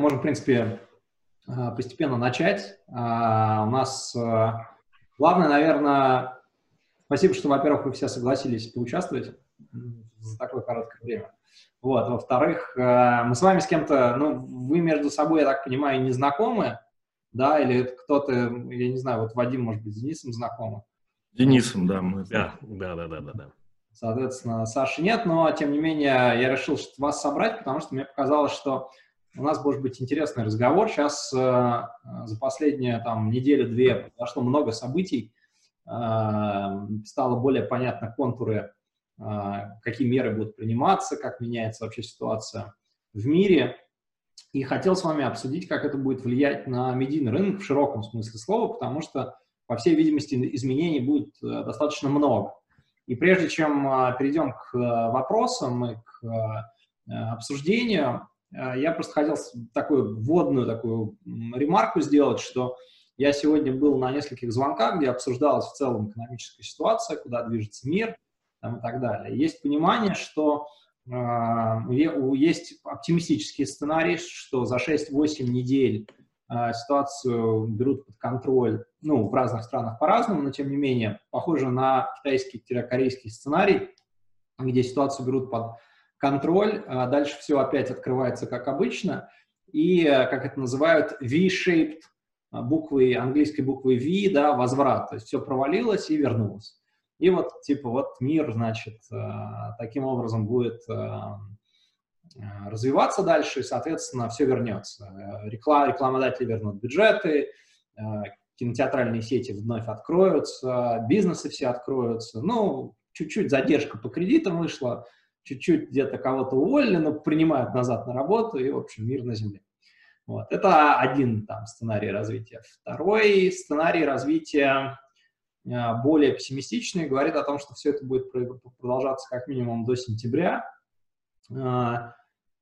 можем, в принципе, а, постепенно начать. А, у нас главное, наверное, спасибо, что, во-первых, вы все согласились поучаствовать за такое короткое время. Вот. Во-вторых, мы с вами с кем-то, ну, вы между собой, я так понимаю, не знакомы, да, или кто-то, я не знаю, вот Вадим, может быть, с Денисом знакомы? Денисом, да, мы. Да, да, да, да, да. Соответственно, Саши нет, но, тем не менее, я решил вас собрать, потому что мне показалось, что у нас может быть интересный разговор. Сейчас э, за последние там неделю-две произошло много событий, э, стало более понятно контуры, э, какие меры будут приниматься, как меняется вообще ситуация в мире. И хотел с вами обсудить, как это будет влиять на медийный рынок в широком смысле слова, потому что, по всей видимости, изменений будет э, достаточно много. И прежде чем э, перейдем к э, вопросам и к обсуждению, я просто хотел такую вводную такую ремарку сделать, что я сегодня был на нескольких звонках, где обсуждалась в целом экономическая ситуация, куда движется мир там, и так далее. Есть понимание, что а, есть оптимистический сценарий, что за 6-8 недель а, ситуацию берут под контроль, ну, в разных странах по-разному, но тем не менее, похоже на китайский-корейский сценарий, где ситуацию берут под контроль, а дальше все опять открывается как обычно, и, как это называют, V-shaped, буквы, английской буквы V, да, возврат, то есть все провалилось и вернулось. И вот, типа, вот мир, значит, э, таким образом будет э, э, развиваться дальше, и, соответственно, все вернется. Реклам, рекламодатели вернут бюджеты, кинотеатральные сети вновь откроются, бизнесы все откроются. Ну, чуть-чуть задержка по кредитам вышла, чуть-чуть где-то кого-то уволили, но принимают назад на работу, и, в общем, мир на земле. Вот. Это один там сценарий развития. Второй сценарий развития Э, более пессимистичный, говорит о том, что все это будет продолжаться как минимум до сентября, э,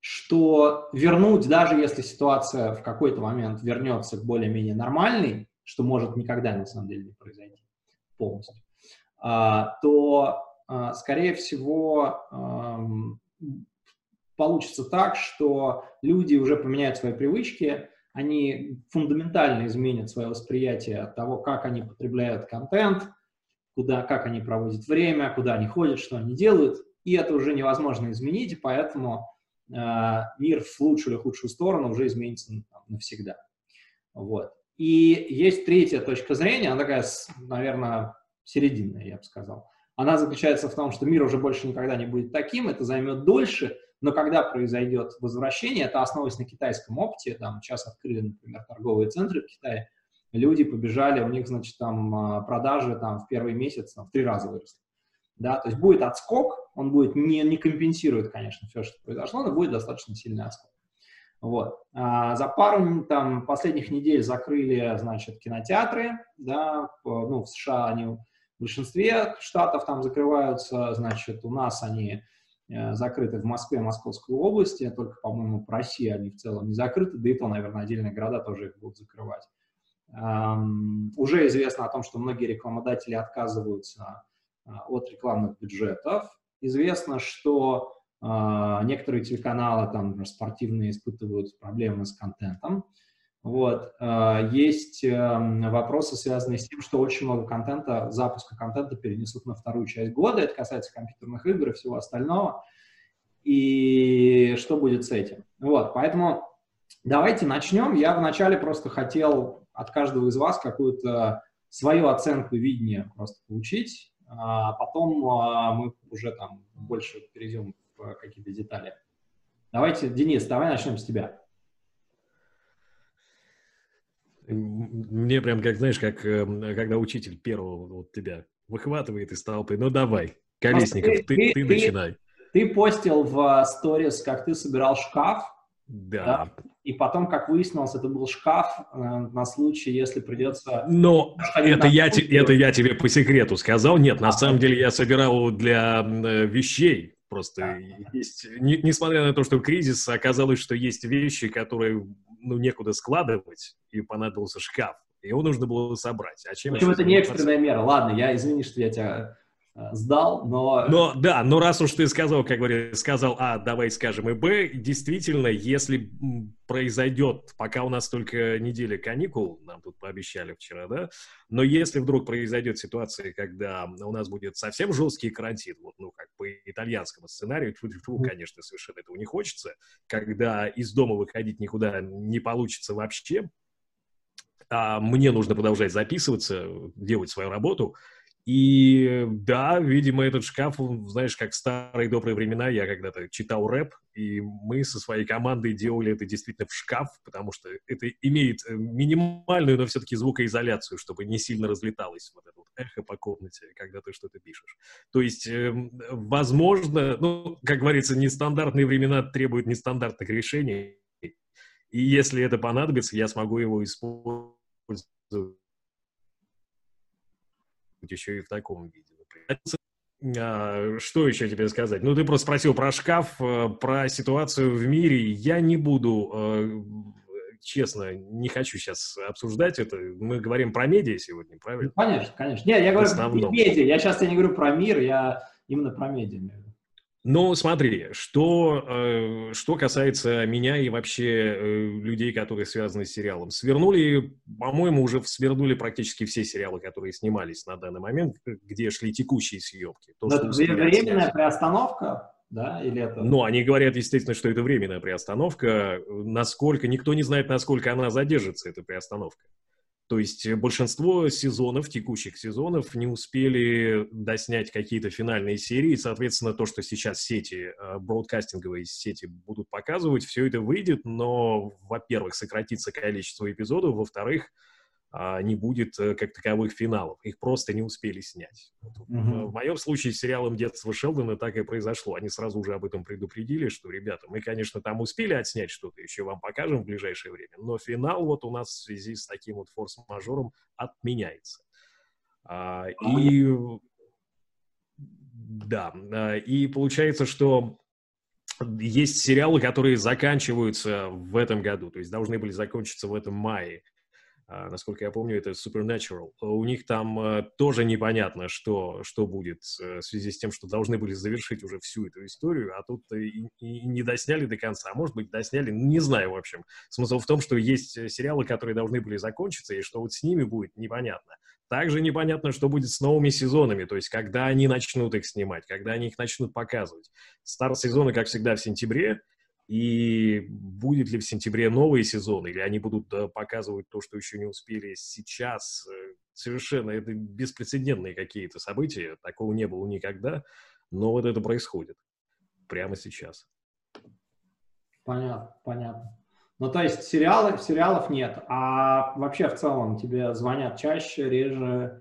что вернуть, даже если ситуация в какой-то момент вернется к более-менее нормальной, что может никогда на самом деле не произойти полностью, э, то, скорее всего, получится так, что люди уже поменяют свои привычки, они фундаментально изменят свое восприятие от того, как они потребляют контент, куда, как они проводят время, куда они ходят, что они делают, и это уже невозможно изменить, поэтому э, мир в лучшую или худшую сторону уже изменится навсегда. Вот. И есть третья точка зрения, она такая, наверное, серединная, я бы сказал. Она заключается в том, что мир уже больше никогда не будет таким, это займет дольше, но когда произойдет возвращение, это основываясь на китайском опыте, там сейчас открыли, например, торговые центры в Китае, люди побежали, у них, значит, там а, продажи там в первый месяц там, в три раза выросли. Да, то есть будет отскок, он будет не, не компенсирует, конечно, все, что произошло, но будет достаточно сильный отскок. Вот. А за пару там, последних недель закрыли, значит, кинотеатры, да, ну, в США они в большинстве штатов там закрываются, значит, у нас они Э, закрыты в Москве, Московской области, только, по-моему, по России они в целом не закрыты, да и то, наверное, отдельные города тоже их будут закрывать. Um, уже известно о том, что многие рекламодатели отказываются uh, от рекламных бюджетов. Известно, что uh, некоторые телеканалы, там, например, спортивные, испытывают проблемы с контентом. Вот. Э, есть эм, вопросы, связанные с тем, что очень много контента, запуска контента перенесут на вторую часть года. Это касается компьютерных игр и всего остального. И что будет с этим? Вот, поэтому давайте начнем. Я вначале просто хотел от каждого из вас какую-то свою оценку видения просто получить, а потом а, мы уже там больше перейдем в какие-то детали. Давайте, Денис, давай начнем с тебя. Мне прям, как, знаешь, как эм, когда учитель первого вот тебя выхватывает из толпы. Ну, давай, Колесников, ты, ты, ты, ты начинай. Ты постил в сторис, как ты собирал шкаф. Да. да. И потом, как выяснилось, это был шкаф э, на случай, если придется... Но это я, это я тебе по секрету сказал. Нет, на а, самом деле я собирал для э, вещей. Просто да. есть, не, несмотря на то, что кризис, оказалось, что есть вещи, которые ну, некуда складывать, и понадобился шкаф. Его нужно было собрать. А чем Почему это не экстренная мера? Ладно, я извини, что я тебя сдал, но... Но, да, но раз уж ты сказал, как говорится, сказал А, давай скажем и Б, действительно, если произойдет, пока у нас только неделя каникул, нам тут пообещали вчера, да, но если вдруг произойдет ситуация, когда у нас будет совсем жесткий карантин, вот, ну, как по итальянскому сценарию, тьфу -тьфу, конечно, совершенно этого не хочется, когда из дома выходить никуда не получится вообще, а мне нужно продолжать записываться, делать свою работу, и да, видимо, этот шкаф, знаешь, как в старые добрые времена, я когда-то читал рэп, и мы со своей командой делали это действительно в шкаф, потому что это имеет э, минимальную, но все-таки звукоизоляцию, чтобы не сильно разлеталось вот это вот эхо по комнате, когда ты что-то пишешь. То есть, э, возможно, ну, как говорится, нестандартные времена требуют нестандартных решений, и если это понадобится, я смогу его использовать еще и в таком виде. А, что еще тебе сказать? Ну, ты просто спросил про шкаф, э, про ситуацию в мире. Я не буду, э, честно, не хочу сейчас обсуждать это. Мы говорим про медиа сегодня, правильно? Ну, конечно, конечно. Нет, я говорю про медиа. Я сейчас не говорю про мир, я именно про медиа. Ну, смотри, что, э, что касается меня и вообще э, людей, которые связаны с сериалом. Свернули, по-моему, уже свернули практически все сериалы, которые снимались на данный момент, где шли текущие съемки. То, что временная приостановка? Да, или это... Ну, они говорят, естественно, что это временная приостановка. Насколько, никто не знает, насколько она задержится, эта приостановка. То есть э, большинство сезонов, текущих сезонов, не успели доснять какие-то финальные серии. Соответственно, то, что сейчас сети, э, бродкастинговые сети будут показывать, все это выйдет, но, во-первых, сократится количество эпизодов, во-вторых, не будет э, как таковых финалов. Их просто не успели снять. Mm-hmm. В моем случае с сериалом «Детство Шелдона» так и произошло. Они сразу же об этом предупредили, что, ребята, мы, конечно, там успели отснять что-то, еще вам покажем в ближайшее время, но финал вот у нас в связи с таким вот форс-мажором отменяется. А, и да, а, и получается, что есть сериалы, которые заканчиваются в этом году, то есть должны были закончиться в этом мае. Uh, насколько я помню, это Supernatural. У них там uh, тоже непонятно, что, что будет uh, в связи с тем, что должны были завершить уже всю эту историю, а тут и, и не досняли до конца. А может быть, досняли, не знаю, в общем. Смысл в том, что есть э, сериалы, которые должны были закончиться, и что вот с ними будет непонятно. Также непонятно, что будет с новыми сезонами, то есть когда они начнут их снимать, когда они их начнут показывать. Старт сезона, как всегда, в сентябре, и будет ли в сентябре новый сезон, или они будут э, показывать то, что еще не успели сейчас. Э, совершенно это беспрецедентные какие-то события, такого не было никогда, но вот это происходит прямо сейчас. Понятно, понятно. Ну, то есть сериалы, сериалов нет, а вообще в целом тебе звонят чаще, реже?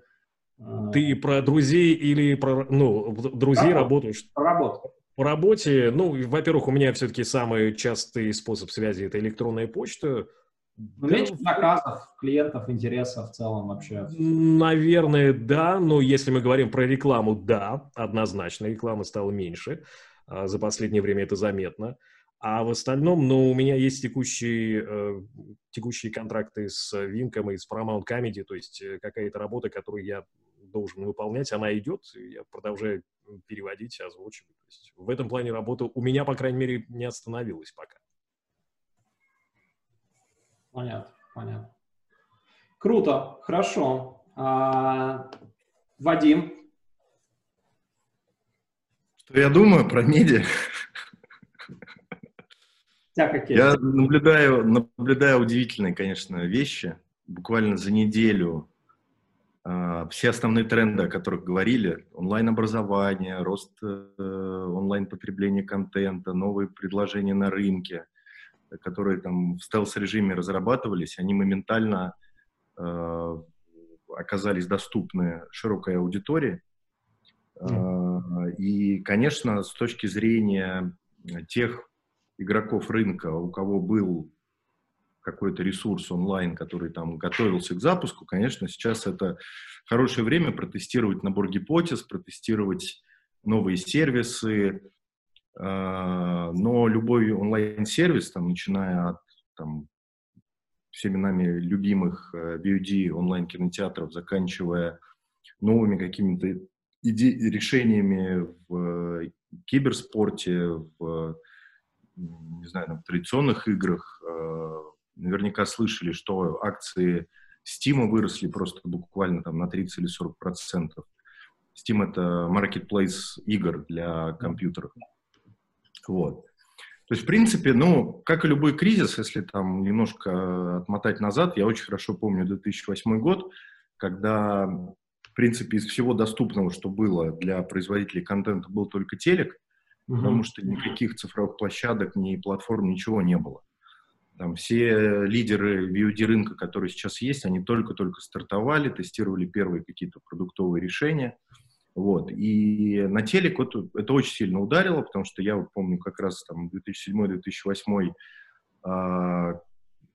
Э, Ты про друзей или про, ну, друзей работу? Про работу. По работе, ну, во-первых, у меня все-таки самый частый способ связи – это электронная почта. Ну, меньше заказов, клиентов, интересов в целом вообще. Наверное, да, но если мы говорим про рекламу, да, однозначно, рекламы стало меньше. А, за последнее время это заметно. А в остальном, ну, у меня есть текущие, э, текущие контракты с Винком и с Paramount Comedy, то есть э, какая-то работа, которую я должен выполнять, она идет, я продолжаю переводить, озвучивать. То есть в этом плане работа у меня, по крайней мере, не остановилась пока. Понятно, понятно. Круто, хорошо. А, Вадим? Что я думаю про медиа? Я наблюдаю, наблюдаю удивительные, конечно, вещи. Буквально за неделю все основные тренды, о которых говорили, онлайн-образование, рост э, онлайн-потребления контента, новые предложения на рынке, которые там в стелс-режиме разрабатывались, они моментально э, оказались доступны широкой аудитории. Mm. И, конечно, с точки зрения тех игроков рынка, у кого был какой-то ресурс онлайн, который там готовился к запуску, конечно, сейчас это хорошее время протестировать набор гипотез, протестировать новые сервисы, а, но любой онлайн-сервис, там, начиная от там, всеми нами любимых э, онлайн-кинотеатров, заканчивая новыми какими-то иде- решениями в киберспорте, в не знаю, в традиционных играх. Э, наверняка слышали, что акции Steam выросли просто буквально там на 30 или 40 процентов. Steam — это marketplace игр для компьютеров. Вот. То есть, в принципе, ну, как и любой кризис, если там немножко отмотать назад, я очень хорошо помню 2008 год, когда, в принципе, из всего доступного, что было для производителей контента, был только телек, угу. потому что никаких цифровых площадок, ни платформ, ничего не было. Там все лидеры VOD рынка, которые сейчас есть, они только-только стартовали, тестировали первые какие-то продуктовые решения – вот. И на телек вот, это очень сильно ударило, потому что я вот помню как раз там 2007-2008 а,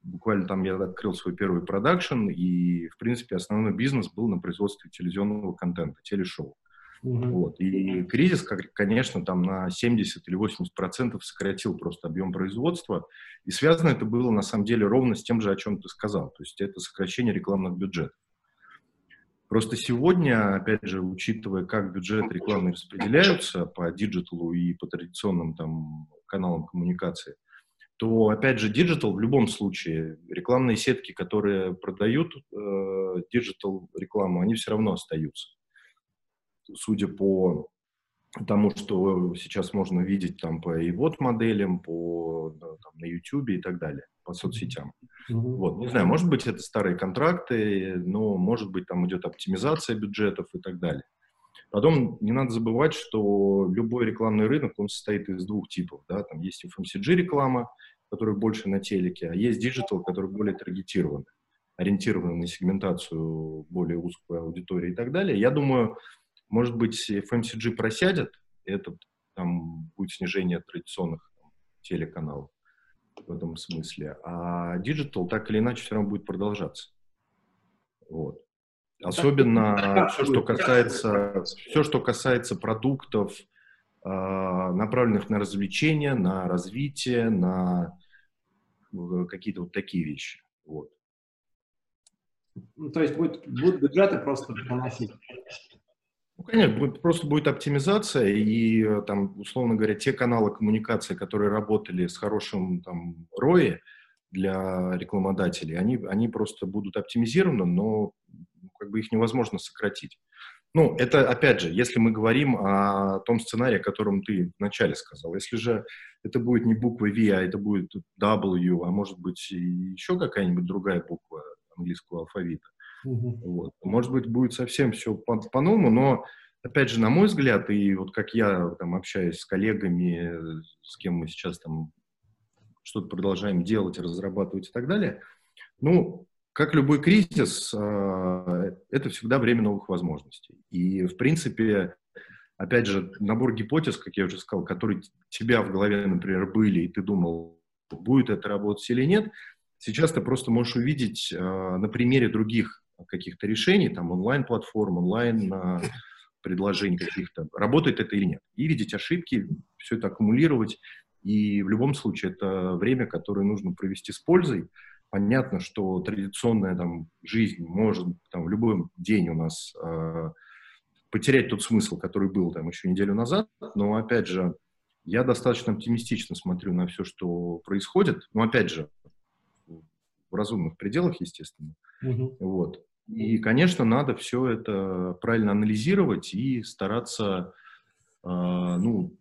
буквально там я открыл свой первый продакшн, и, в принципе, основной бизнес был на производстве телевизионного контента, телешоу. Mm-hmm. Вот. И кризис, конечно, там на 70 или 80 процентов сократил просто объем производства. И связано это было, на самом деле, ровно с тем же, о чем ты сказал. То есть это сокращение рекламных бюджетов. Просто сегодня, опять же, учитывая, как бюджеты рекламы распределяются по digital у и по традиционным там каналам коммуникации, то, опять же, digital в любом случае, рекламные сетки, которые продают digital э, рекламу, они все равно остаются. Судя по тому, что сейчас можно видеть там по вот моделям, по там, на YouTube и так далее, по соцсетям. Mm-hmm. Вот, не знаю, может быть, это старые контракты, но, может быть, там идет оптимизация бюджетов и так далее. Потом не надо забывать, что любой рекламный рынок, он состоит из двух типов, да, там есть FMCG-реклама, которая больше на телеке, а есть digital, который более таргетирован, ориентирован на сегментацию более узкой аудитории и так далее. Я думаю, может быть, FMCG просядет, это там будет снижение традиционных там, телеканалов в этом смысле. А digital так или иначе все равно будет продолжаться. Вот. Особенно все, что касается, все, что касается продуктов, а, направленных на развлечения, на развитие, на э, какие-то вот такие вещи. Вот. Ну, то есть будет, будут бюджеты просто поносить. Ну, конечно, будет, просто будет оптимизация, и э, там, условно говоря, те каналы коммуникации, которые работали с хорошим там ROI для рекламодателей, они, они просто будут оптимизированы, но ну, как бы их невозможно сократить. Ну, это, опять же, если мы говорим о том сценарии, о котором ты вначале сказал. Если же это будет не буква V, а это будет W, а может быть еще какая-нибудь другая буква английского алфавита, Угу. Вот. Может быть, будет совсем все по- по-новому, но, опять же, на мой взгляд, и вот как я там общаюсь с коллегами, с кем мы сейчас там что-то продолжаем делать, разрабатывать и так далее, ну, как любой кризис, а, это всегда время новых возможностей. И, в принципе, опять же, набор гипотез, как я уже сказал, которые тебя в голове, например, были, и ты думал, будет это работать или нет, сейчас ты просто можешь увидеть а, на примере других каких-то решений, там онлайн-платформ, онлайн-предложений каких-то, работает это или нет. И видеть ошибки, все это аккумулировать. И в любом случае это время, которое нужно провести с пользой. Понятно, что традиционная там, жизнь может там, в любой день у нас э, потерять тот смысл, который был там еще неделю назад. Но опять же, я достаточно оптимистично смотрю на все, что происходит. Но опять же, в разумных пределах, естественно. Угу. Вот. И, конечно, надо все это правильно анализировать и стараться, э, ну,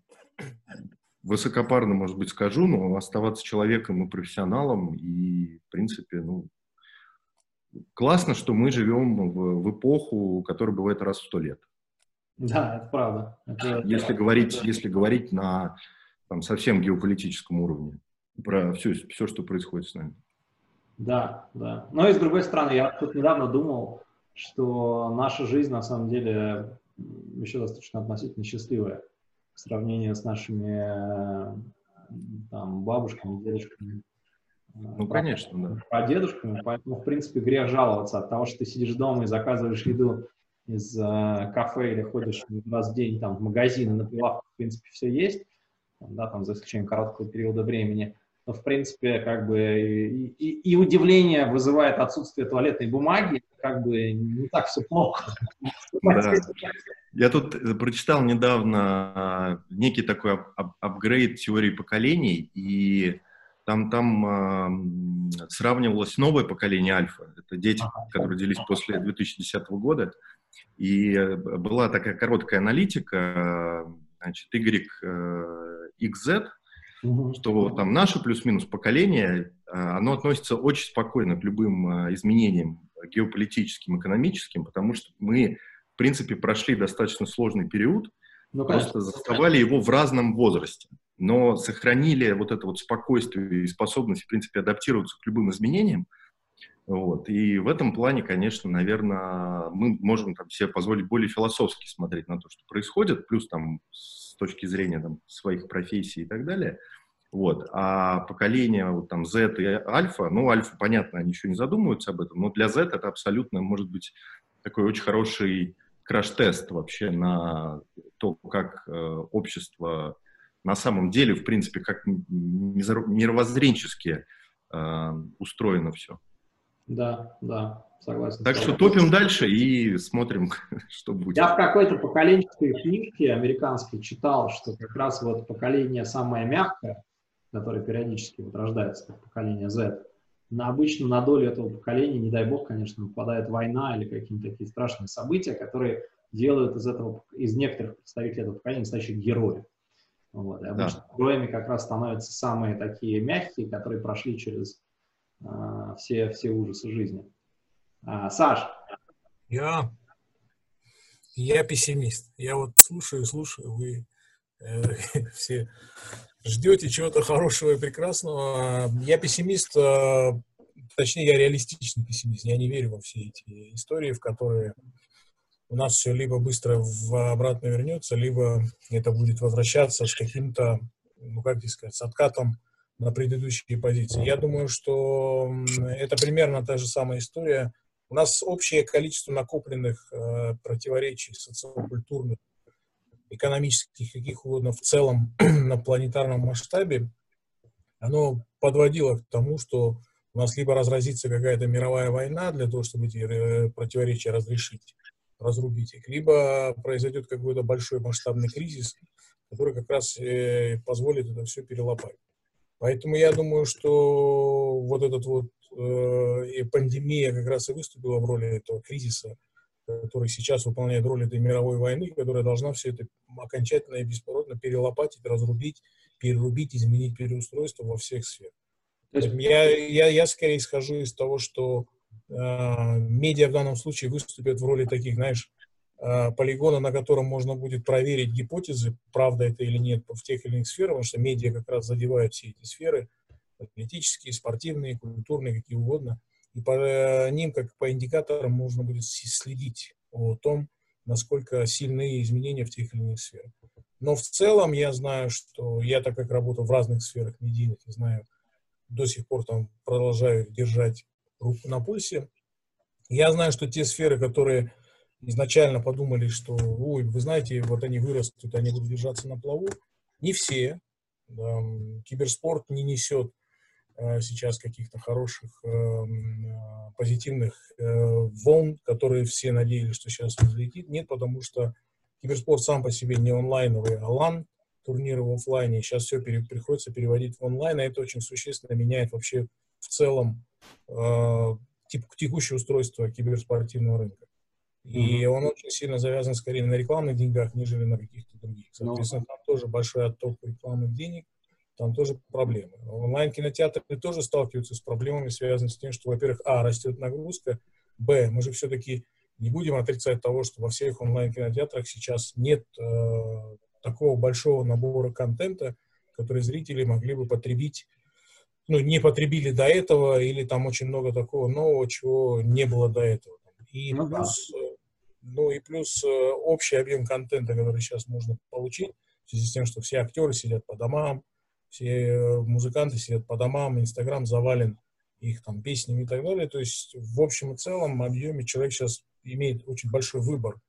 высокопарно, может быть, скажу, но оставаться человеком и профессионалом. И, в принципе, ну, классно, что мы живем в, в эпоху, которая бывает раз в сто лет. Да, это правда. Это, если, говорить, если говорить на там, совсем геополитическом уровне, про все, все, что происходит с нами. Да, да. Но и с другой стороны, я тут недавно думал, что наша жизнь на самом деле еще достаточно относительно счастливая в сравнении с нашими там, бабушками, дедушками. Ну, конечно, да. По дедушками, поэтому, в принципе, грех жаловаться от того, что ты сидишь дома и заказываешь еду из э, кафе или ходишь раз в день там, в магазин, и на прилавках, в принципе, все есть, да, там, за исключением короткого периода времени – в принципе, как бы и, и, и удивление вызывает отсутствие туалетной бумаги, как бы не так все плохо. Я тут прочитал недавно некий такой ап апгрейд теории поколений, и там, там э, сравнивалось новое поколение альфа. Это дети, которые родились после 2010 года. И была такая короткая аналитика, значит, Y, э, XZ, угу. что там наше плюс-минус поколение, э, оно относится очень спокойно к любым э, изменениям геополитическим, экономическим, потому что мы, в принципе, прошли достаточно сложный период, ну, просто заставали его в разном возрасте, но сохранили вот это вот спокойствие и способность, в принципе, адаптироваться к любым изменениям. Вот. И в этом плане, конечно, наверное, мы можем там, себе позволить более философски смотреть на то, что происходит, плюс там точки зрения там, своих профессий и так далее. Вот. А поколение вот, там, Z и Альфа, ну, Альфа, понятно, они еще не задумываются об этом, но для Z это абсолютно может быть такой очень хороший краш-тест вообще на то, как э, общество на самом деле, в принципе, как мировоззренчески э, устроено все. Да, да, согласен. Так что топим дальше и смотрим, что будет. Я в какой-то поколенческой книжке американской читал, что как раз вот поколение самое мягкое, которое периодически вот рождается, как поколение Z, на обычно на долю этого поколения, не дай бог, конечно, попадает война или какие-то такие страшные события, которые делают из этого, из некоторых представителей этого поколения настоящих героев. Вот. И обычно да. героями как раз становятся самые такие мягкие, которые прошли через все, все ужасы жизни. А, Саш? Я, я пессимист. Я вот слушаю, слушаю, вы э, все ждете чего-то хорошего и прекрасного. Я пессимист, э, точнее, я реалистичный пессимист. Я не верю во все эти истории, в которые у нас все либо быстро в обратно вернется, либо это будет возвращаться с каким-то, ну как здесь сказать, с откатом на предыдущие позиции. Я думаю, что это примерно та же самая история. У нас общее количество накопленных э, противоречий социокультурных, экономических, каких угодно в целом на планетарном масштабе, оно подводило к тому, что у нас либо разразится какая-то мировая война для того, чтобы эти э, противоречия разрешить, разрубить их, либо произойдет какой-то большой масштабный кризис, который как раз э, позволит это все перелопать. Поэтому я думаю, что вот этот вот э, пандемия как раз и выступила в роли этого кризиса, который сейчас выполняет роль этой мировой войны, которая должна все это окончательно и бесповоротно перелопатить, разрубить, перерубить, изменить переустройство во всех сферах. Я, я, я скорее исхожу из того, что э, медиа в данном случае выступят в роли таких, знаешь, полигона, на котором можно будет проверить гипотезы, правда это или нет в тех или иных сферах, потому что медиа как раз задевают все эти сферы, политические, спортивные, культурные, какие угодно. И по э, ним, как по индикаторам, можно будет следить о том, насколько сильные изменения в тех или иных сферах. Но в целом я знаю, что я, так как работал в разных сферах медийных, я знаю, до сих пор там продолжаю держать руку на пульсе. Я знаю, что те сферы, которые изначально подумали, что, ой, вы знаете, вот они вырастут, они будут держаться на плаву. Не все. Киберспорт не несет э, сейчас каких-то хороших, э, э, позитивных волн, которые все надеялись, что сейчас взлетит. Нет, потому что киберспорт сам по себе не онлайновый, а лан, турниры в офлайне. Сейчас все пере, приходится переводить в онлайн, и это очень существенно меняет вообще в целом э, текущее устройство киберспортивного рынка. И он очень сильно завязан скорее на рекламных деньгах, нежели на каких-то других. Ну. Соответственно, там тоже большой отток рекламных денег, там тоже проблемы. Онлайн-кинотеатры тоже сталкиваются с проблемами, связанными с тем, что, во-первых, а, растет нагрузка, б, мы же все-таки не будем отрицать того, что во всех онлайн-кинотеатрах сейчас нет э, такого большого набора контента, который зрители могли бы потребить, ну, не потребили до этого, или там очень много такого нового, чего не было до этого. И ну, плюс да. Ну и плюс э, общий объем контента, который сейчас можно получить, в связи с тем, что все актеры сидят по домам, все э, музыканты сидят по домам, Инстаграм завален их там песнями и так далее. То есть в общем и целом объеме человек сейчас имеет очень большой выбор.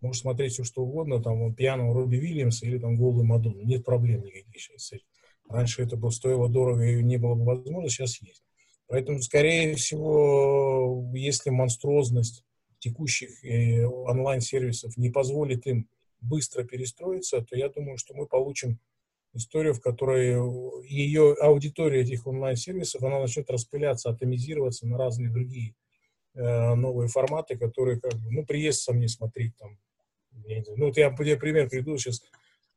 Может смотреть все, что угодно, там, пьяного Робби Вильямса или там голую Мадонну. Нет проблем никаких сейчас с этим. Раньше это было стоило дорого и не было бы возможно, сейчас есть. Поэтому, скорее всего, если монструозность текущих э, онлайн-сервисов не позволит им быстро перестроиться, то я думаю, что мы получим историю, в которой ее аудитория этих онлайн-сервисов, она начнет распыляться, атомизироваться на разные другие э, новые форматы, которые, как бы, ну, приезд сам не смотреть там. Я не знаю, ну, вот я, я пример приду сейчас.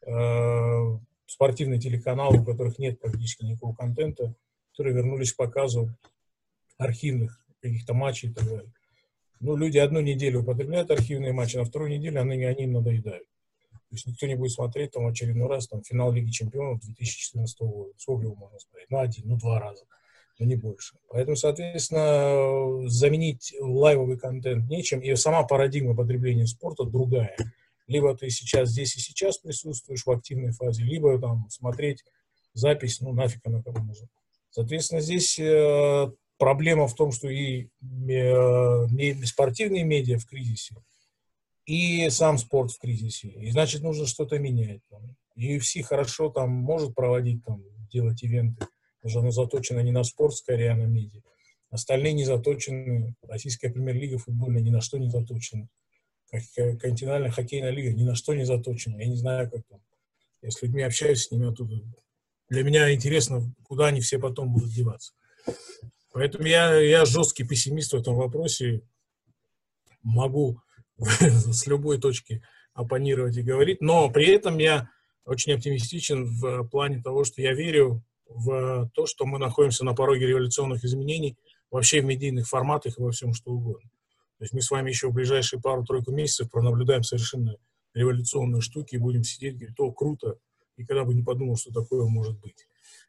Э, спортивные телеканалы, у которых нет практически никакого контента, которые вернулись к показу архивных каких-то матчей и так далее. Ну, люди одну неделю употребляют архивные матчи, на вторую неделю они, они им надоедают. То есть никто не будет смотреть там очередной раз там финал Лиги Чемпионов 2014 года. Сколько его можно смотреть? Ну, один, ну, два раза, но не больше. Поэтому, соответственно, заменить лайвовый контент нечем, и сама парадигма потребления спорта другая. Либо ты сейчас здесь и сейчас присутствуешь в активной фазе, либо там смотреть запись, ну, нафиг она кому нужна. Соответственно, здесь э, проблема в том, что и э, спортивные медиа в кризисе, и сам спорт в кризисе. И значит, нужно что-то менять. Там. UFC хорошо там может проводить, там, делать ивенты, что оно заточено не на спорт, скорее, а на медиа. Остальные не заточены. Российская премьер-лига футбольная ни на что не заточена. Континентальная хоккейная лига ни на что не заточена. Я не знаю, как там. Я с людьми общаюсь с ними оттуда. Для меня интересно, куда они все потом будут деваться. Поэтому я, я жесткий пессимист в этом вопросе. Могу с любой точки оппонировать и говорить, но при этом я очень оптимистичен в плане того, что я верю в то, что мы находимся на пороге революционных изменений вообще в медийных форматах и во всем что угодно. То есть мы с вами еще в ближайшие пару-тройку месяцев пронаблюдаем совершенно революционные штуки и будем сидеть говорить, о, круто, никогда бы не подумал, что такое может быть.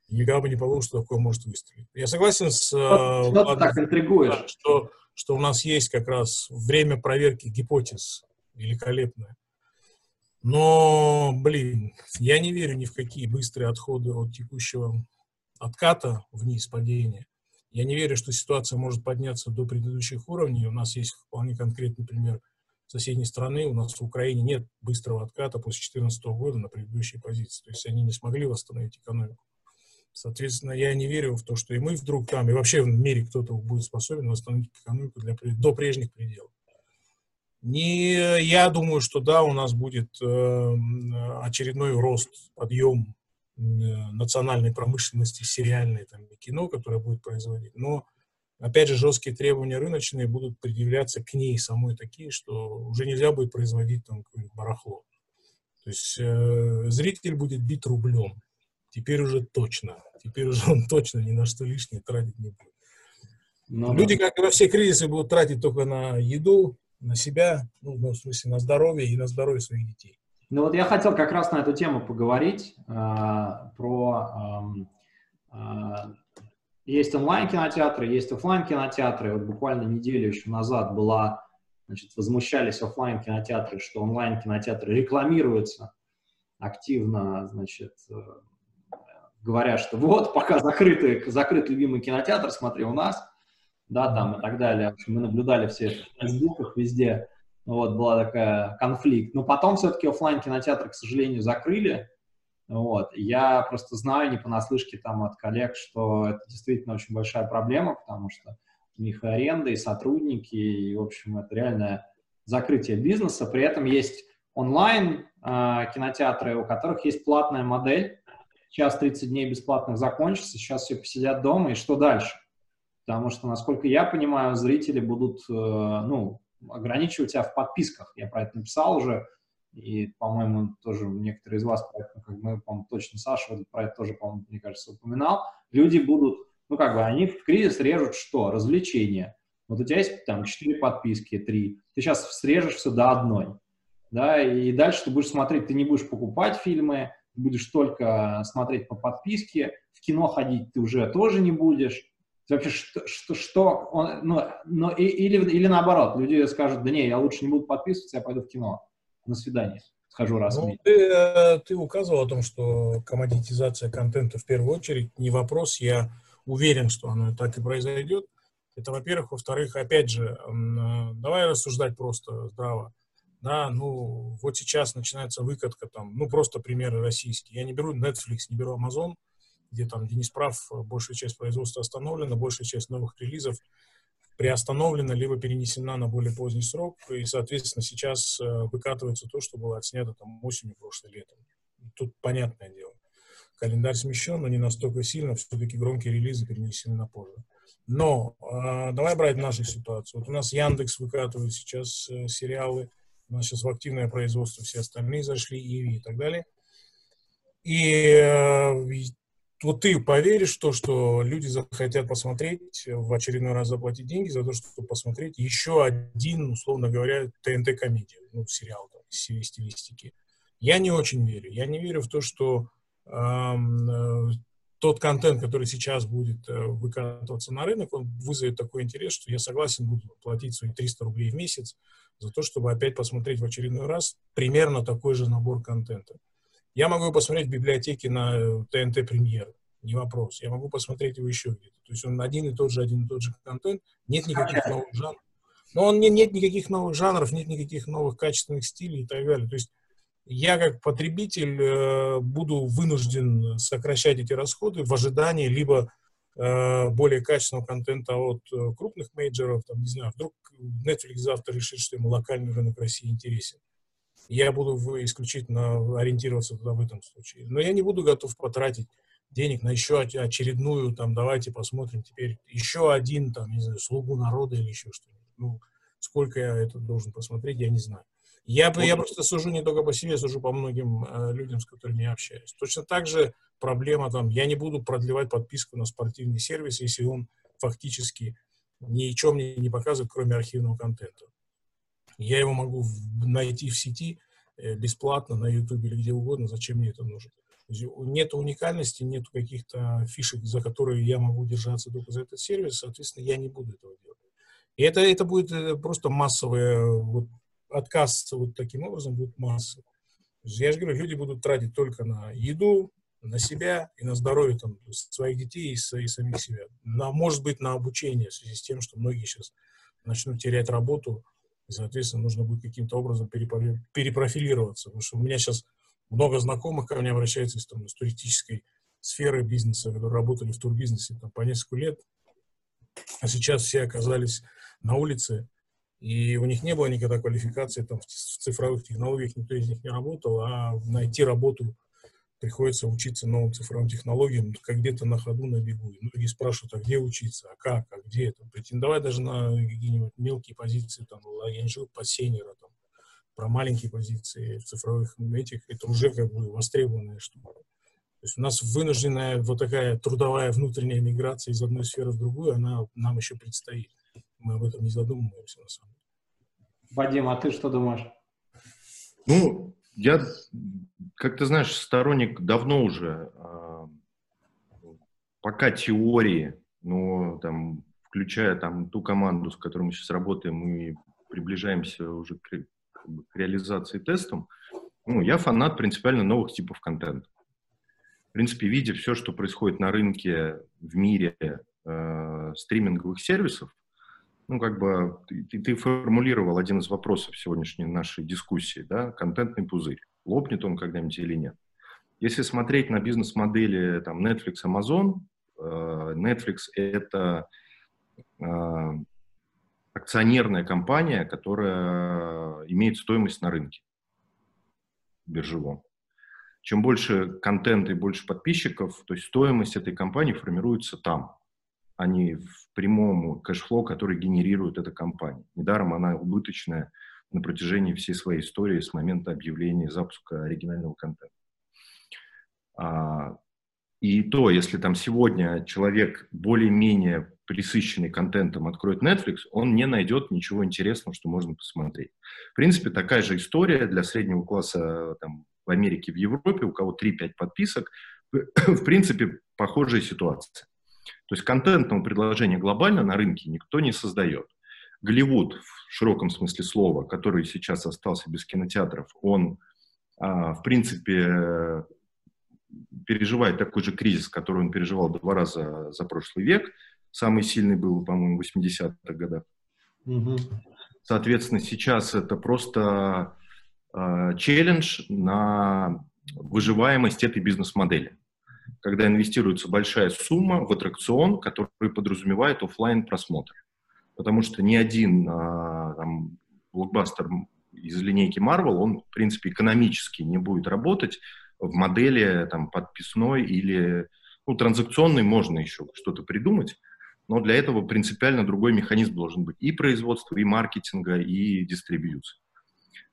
И никогда бы не подумал, что такое может выстрелить. Я согласен с... Что, что ты так интригуешь? Что что у нас есть как раз время проверки гипотез великолепное. Но, блин, я не верю ни в какие быстрые отходы от текущего отката вниз, падения. Я не верю, что ситуация может подняться до предыдущих уровней. У нас есть вполне конкретный пример соседней страны. У нас в Украине нет быстрого отката после 2014 года на предыдущие позиции. То есть они не смогли восстановить экономику. Соответственно, я не верю в то, что и мы вдруг там, и вообще в мире кто-то будет способен восстановить экономику для, до прежних пределов. Не, я думаю, что да, у нас будет э, очередной рост, подъем э, национальной промышленности, сериальной там, кино, которое будет производить. Но, опять же, жесткие требования рыночные будут предъявляться к ней самой такие, что уже нельзя будет производить там барахло. То есть э, зритель будет бить рублем. Теперь уже точно. Теперь уже он точно ни на что лишнее тратить не будет. Ну, Люди, как и во все кризисы, будут тратить только на еду, на себя, ну, в смысле, на здоровье и на здоровье своих детей. Ну вот я хотел как раз на эту тему поговорить, э, про... Э, э, есть онлайн-кинотеатры, есть офлайн кинотеатры Вот буквально неделю еще назад была, значит, возмущались офлайн кинотеатры что онлайн-кинотеатры рекламируются активно, значит, э, говорят, что вот, пока закрытый, закрыт любимый кинотеатр, смотри у нас, да, там и так далее. В общем, мы наблюдали все это в фейсбуках, везде, вот, была такая конфликт. Но потом все-таки офлайн кинотеатры, к сожалению, закрыли, вот. Я просто знаю не понаслышке там от коллег, что это действительно очень большая проблема, потому что у них и аренда, и сотрудники, и, в общем, это реальное закрытие бизнеса. При этом есть онлайн э, кинотеатры, у которых есть платная модель, сейчас 30 дней бесплатных закончится, сейчас все посидят дома, и что дальше? Потому что, насколько я понимаю, зрители будут, э, ну, ограничивать тебя в подписках. Я про это написал уже, и, по-моему, тоже некоторые из вас, как мы, по-моему, точно Саша про это тоже, по-моему, мне кажется, упоминал. Люди будут, ну, как бы, они в кризис режут что? Развлечения. Вот у тебя есть там 4 подписки, 3. Ты сейчас срежешь все до одной. Да, и дальше ты будешь смотреть, ты не будешь покупать фильмы, будешь только смотреть по подписке, в кино ходить ты уже тоже не будешь. Вообще, что, что, что он, ну, ну, и, или, или наоборот, люди скажут, да не, я лучше не буду подписываться, я пойду в кино, на свидание, схожу раз ну, в месяц. Ты, э, ты указывал о том, что коммодитизация контента в первую очередь не вопрос, я уверен, что оно так и произойдет. Это, во-первых. Во-вторых, опять же, э, давай рассуждать просто здраво да, ну, вот сейчас начинается выкатка там, ну, просто примеры российские. Я не беру Netflix, не беру Amazon, где там, где не большая часть производства остановлена, большая часть новых релизов приостановлена, либо перенесена на более поздний срок, и, соответственно, сейчас э, выкатывается то, что было отснято там осенью прошлым летом. Тут понятное дело. Календарь смещен, но не настолько сильно, все-таки громкие релизы перенесены на позже. Но э, давай брать нашу ситуацию. Вот у нас Яндекс выкатывает сейчас э, сериалы, у нас сейчас в активное производство все остальные зашли, Иви и так далее. И э, вот ты поверишь в то, что люди захотят посмотреть, в очередной раз заплатить деньги за то, чтобы посмотреть еще один, условно говоря, ТНТ-комедию, ну, сериал там, стилистики. Я не очень верю. Я не верю в то, что эм, э, тот контент, который сейчас будет э, выкатываться на рынок, он вызовет такой интерес, что я согласен буду платить свои 300 рублей в месяц за то, чтобы опять посмотреть в очередной раз примерно такой же набор контента. Я могу посмотреть в библиотеке на ТНТ э, Премьер, не вопрос. Я могу посмотреть его еще где-то. То есть он один и тот же, один и тот же контент, нет никаких новых жанров. Но он не, нет никаких новых жанров, нет никаких новых качественных стилей и так далее. То есть я как потребитель э, буду вынужден сокращать эти расходы в ожидании либо более качественного контента от э, крупных мейджеров, там, не знаю, вдруг Netflix завтра решит, что ему локальный рынок России интересен я буду исключительно ориентироваться туда в этом случае. Но я не буду готов потратить денег на еще очередную, там, давайте посмотрим теперь еще один, там, не знаю, «Слугу народа» или еще что-нибудь. Ну, сколько я это должен посмотреть, я не знаю. Я, вот. я просто сужу не только по себе, сужу по многим э, людям, с которыми я общаюсь. Точно так же проблема там, я не буду продлевать подписку на спортивный сервис, если он фактически ничего мне не показывает, кроме архивного контента. Я его могу найти в сети э, бесплатно на YouTube или где угодно. Зачем мне это нужно? Нет уникальности, нет каких-то фишек, за которые я могу держаться только за этот сервис, соответственно, я не буду этого делать. И это, это будет э, просто массовый вот, отказ вот таким образом будет массовый. Я же говорю, люди будут тратить только на еду, на себя и на здоровье там, своих детей и, и самих себя. На, может быть, на обучение в связи с тем, что многие сейчас начнут терять работу и, соответственно, нужно будет каким-то образом перепрофилироваться. Потому что у меня сейчас много знакомых ко мне обращаются из, там, из туристической сферы бизнеса, которые работали в турбизнесе там, по несколько лет, а сейчас все оказались на улице, и у них не было никогда квалификации там, в цифровых технологиях, никто из них не работал, а найти работу приходится учиться новым цифровым технологиям, как где-то на ходу, на бегу. И многие спрашивают, а где учиться, а как, а где это. Претендовать даже на какие-нибудь мелкие позиции, там, живу по сеньора, там, про маленькие позиции цифровых этих, это уже как бы востребованная штука. То есть у нас вынужденная вот такая трудовая внутренняя миграция из одной сферы в другую, она нам еще предстоит. Мы об этом не задумываемся на самом деле. Вадим, а ты что думаешь? Ну, я, как ты знаешь, сторонник давно уже, э, пока теории, но там, включая там ту команду, с которой мы сейчас работаем, мы приближаемся уже к, к реализации тестом, ну, я фанат принципиально новых типов контента. В принципе, видя все, что происходит на рынке, в мире э, стриминговых сервисов, ну, как бы ты, ты формулировал один из вопросов сегодняшней нашей дискуссии, да, контентный пузырь. Лопнет он когда-нибудь или нет? Если смотреть на бизнес-модели там, Netflix, Amazon, э, Netflix — это э, акционерная компания, которая имеет стоимость на рынке биржевом. Чем больше контента и больше подписчиков, то есть стоимость этой компании формируется там а не в прямом cash flow, который генерирует эта компания. Недаром она убыточная на протяжении всей своей истории с момента объявления запуска оригинального контента. А, и то, если там сегодня человек более-менее присыщенный контентом откроет Netflix, он не найдет ничего интересного, что можно посмотреть. В принципе, такая же история для среднего класса там, в Америке, в Европе, у кого 3-5 подписок, в принципе, похожая ситуация. То есть контентного предложения глобально на рынке никто не создает. Голливуд в широком смысле слова, который сейчас остался без кинотеатров, он, а, в принципе, переживает такой же кризис, который он переживал два раза за прошлый век. Самый сильный был, по-моему, в 80-х годах. Угу. Соответственно, сейчас это просто э, челлендж на выживаемость этой бизнес-модели когда инвестируется большая сумма в аттракцион, который подразумевает офлайн просмотр. потому что ни один а, там, блокбастер из линейки Marvel, он, в принципе, экономически не будет работать в модели там, подписной или ну, транзакционной можно еще что-то придумать, но для этого принципиально другой механизм должен быть и производства, и маркетинга, и дистрибьюции.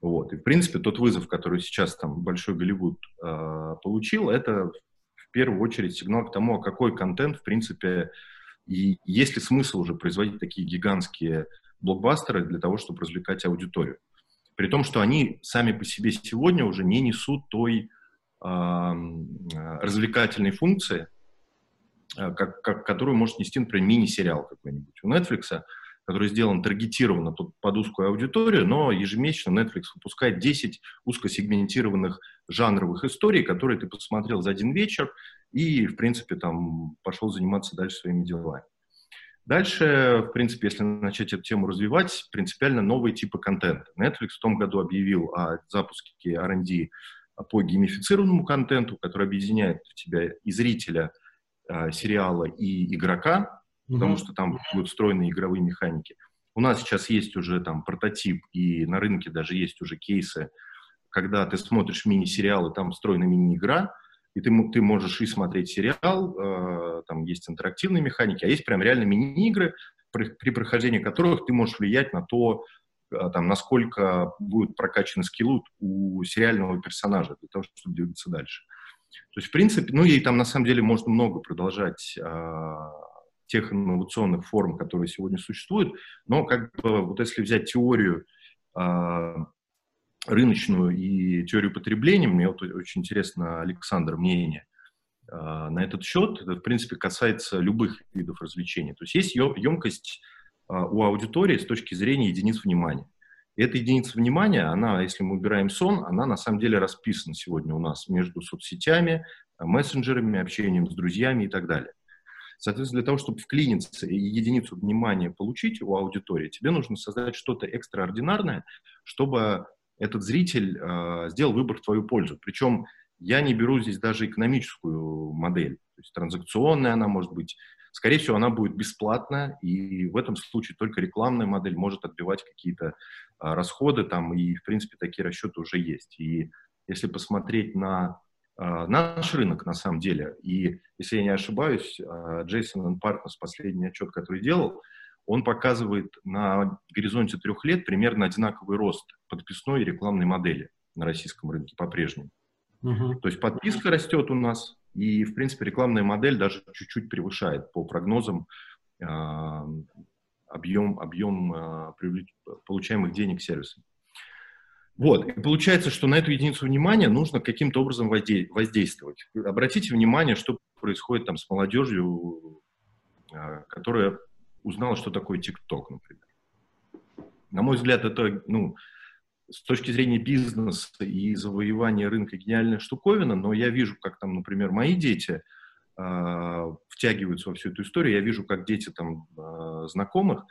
Вот. И, в принципе, тот вызов, который сейчас там Большой Голливуд э, получил, это первую очередь сигнал к тому, а какой контент, в принципе, и есть ли смысл уже производить такие гигантские блокбастеры для того, чтобы развлекать аудиторию. При том, что они сами по себе сегодня уже не несут той э, развлекательной функции, как, как, которую может нести, например, мини-сериал какой-нибудь. У Netflix который сделан таргетированно под, узкую аудиторию, но ежемесячно Netflix выпускает 10 узкосегментированных жанровых историй, которые ты посмотрел за один вечер и, в принципе, там пошел заниматься дальше своими делами. Дальше, в принципе, если начать эту тему развивать, принципиально новые типы контента. Netflix в том году объявил о запуске R&D по геймифицированному контенту, который объединяет в тебя и зрителя э, сериала, и игрока, потому что там будут встроены игровые механики. У нас сейчас есть уже там прототип, и на рынке даже есть уже кейсы, когда ты смотришь мини-сериал, и там встроена мини-игра, и ты, ты можешь и смотреть сериал, э, там есть интерактивные механики, а есть прям реально мини-игры, при, при прохождении которых ты можешь влиять на то, э, там, насколько будет прокачан скиллы у сериального персонажа для того, чтобы двигаться дальше. То есть, в принципе, ну и там на самом деле можно много продолжать э, тех инновационных форм, которые сегодня существуют. Но как бы вот если взять теорию э, рыночную и теорию потребления, мне вот очень интересно, Александр, мнение э, на этот счет. Это, в принципе, касается любых видов развлечений. То есть есть емкость э, у аудитории с точки зрения единиц внимания. Эта единица внимания, она, если мы убираем сон, она на самом деле расписана сегодня у нас между соцсетями, мессенджерами, общением с друзьями и так далее. Соответственно, для того, чтобы вклиниться и единицу внимания получить у аудитории, тебе нужно создать что-то экстраординарное, чтобы этот зритель э, сделал выбор в твою пользу. Причем я не беру здесь даже экономическую модель. То есть транзакционная она может быть. Скорее всего, она будет бесплатная, и в этом случае только рекламная модель может отбивать какие-то э, расходы там, и, в принципе, такие расчеты уже есть. И если посмотреть на а, наш рынок, на самом деле, и, если я не ошибаюсь, а, Джейсон Партнерс, последний отчет, который делал, он показывает на горизонте трех лет примерно одинаковый рост подписной и рекламной модели на российском рынке по-прежнему. Uh-huh. То есть подписка растет у нас, и, в принципе, рекламная модель даже чуть-чуть превышает по прогнозам э, объем, объем э, получаемых денег сервисом. Вот, и получается, что на эту единицу внимания нужно каким-то образом воздействовать. Обратите внимание, что происходит там с молодежью, а, которая узнала, что такое ТикТок, например. На мой взгляд, это, ну, с точки зрения бизнеса и завоевания рынка гениальная штуковина, но я вижу, как там, например, мои дети э, втягиваются во всю эту историю, я вижу, как дети там э, знакомых,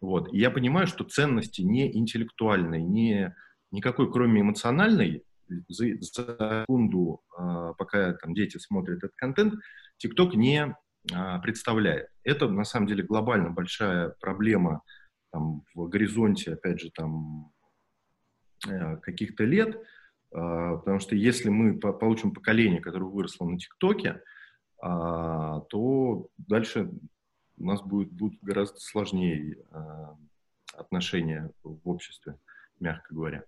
вот, и я понимаю, что ценности не интеллектуальные, не никакой, кроме эмоциональной, за, за секунду, э, пока там дети смотрят этот контент, TikTok не э, представляет. Это, на самом деле, глобально большая проблема там, в горизонте, опять же, там, э, каких-то лет, э, потому что если мы по получим поколение, которое выросло на ТикТоке, э, то дальше у нас будет, будут гораздо сложнее э, отношения в обществе, мягко говоря.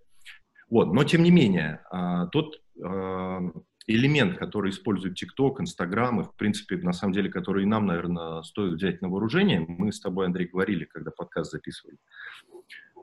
Вот. Но, тем не менее, а, тот а, элемент, который использует TikTok, Instagram, и, в принципе, на самом деле, который нам, наверное, стоит взять на вооружение, мы с тобой, Андрей, говорили, когда подкаст записывали.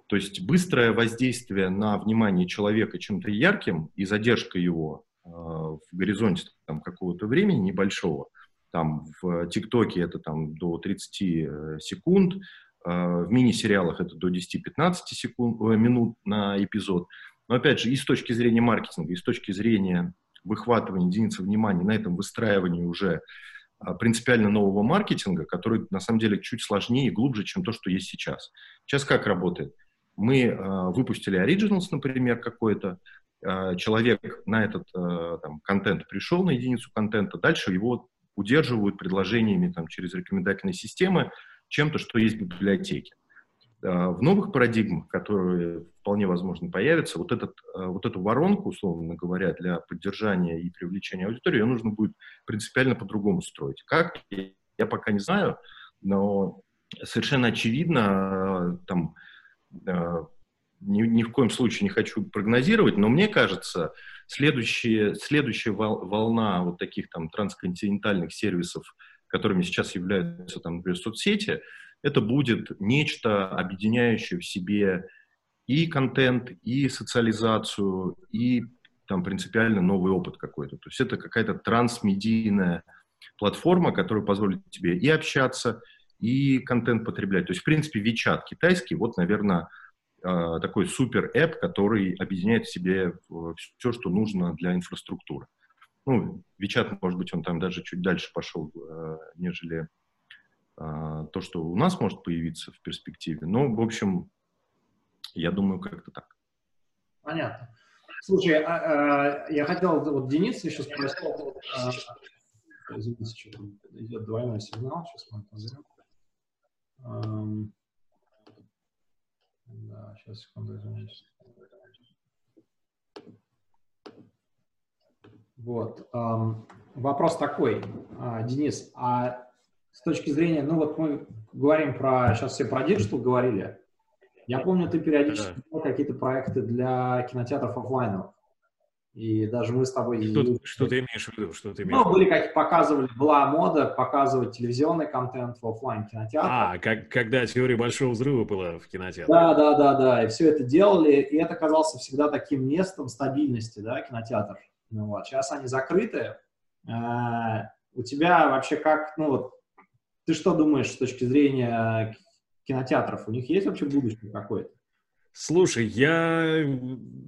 То есть быстрое воздействие на внимание человека чем-то ярким и задержка его э, в горизонте там, какого-то времени небольшого, там в ТикТоке это там до 30 э, секунд, э, в мини-сериалах это до 10-15 секунд, э, минут на эпизод – но опять же, и с точки зрения маркетинга, и с точки зрения выхватывания единицы внимания, на этом выстраивании уже а, принципиально нового маркетинга, который на самом деле чуть сложнее и глубже, чем то, что есть сейчас. Сейчас как работает? Мы э, выпустили Originals, например, какой-то, э, человек на этот э, там, контент пришел, на единицу контента, дальше его удерживают предложениями там, через рекомендательные системы чем-то, что есть в библиотеке. В новых парадигмах, которые вполне возможно появятся, вот, этот, вот эту воронку, условно говоря, для поддержания и привлечения аудитории, ее нужно будет принципиально по-другому строить. Как, я пока не знаю, но совершенно очевидно, там, ни, ни в коем случае не хочу прогнозировать, но мне кажется, следующая, следующая волна вот таких там трансконтинентальных сервисов, которыми сейчас являются там, например, соцсети, это будет нечто, объединяющее в себе и контент, и социализацию, и там принципиально новый опыт какой-то. То есть это какая-то трансмедийная платформа, которая позволит тебе и общаться, и контент потреблять. То есть, в принципе, WeChat китайский, вот, наверное, а, такой супер-эп, который объединяет в себе все, что нужно для инфраструктуры. Ну, WeChat, может быть, он там даже чуть дальше пошел, а, нежели то, что у нас может появиться в перспективе. Но, в общем, я думаю, как-то так. Понятно. Слушай, а, а, я хотел, вот Денис еще спросил, а, извините, что идет двойной сигнал, сейчас мы позовем. Да, сейчас, секунду, извините. Вот. Эм, вопрос такой, э, Денис, а с точки зрения, ну вот мы говорим про, сейчас все про digital говорили, я помню, ты периодически делал какие-то проекты для кинотеатров офлайновых. И даже мы с тобой... Что, что ты имеешь в виду? Что ты имеешь ну, были как показывали, была мода показывать телевизионный контент в офлайн кинотеатре. А, как, когда теория большого взрыва была в кинотеатре. Да, да, да, да. И все это делали, и это казалось всегда таким местом стабильности, да, кинотеатр. Ну, вот. Сейчас они закрыты. А, у тебя вообще как, ну вот, ты что думаешь с точки зрения кинотеатров? У них есть вообще будущее какое-то? Слушай, я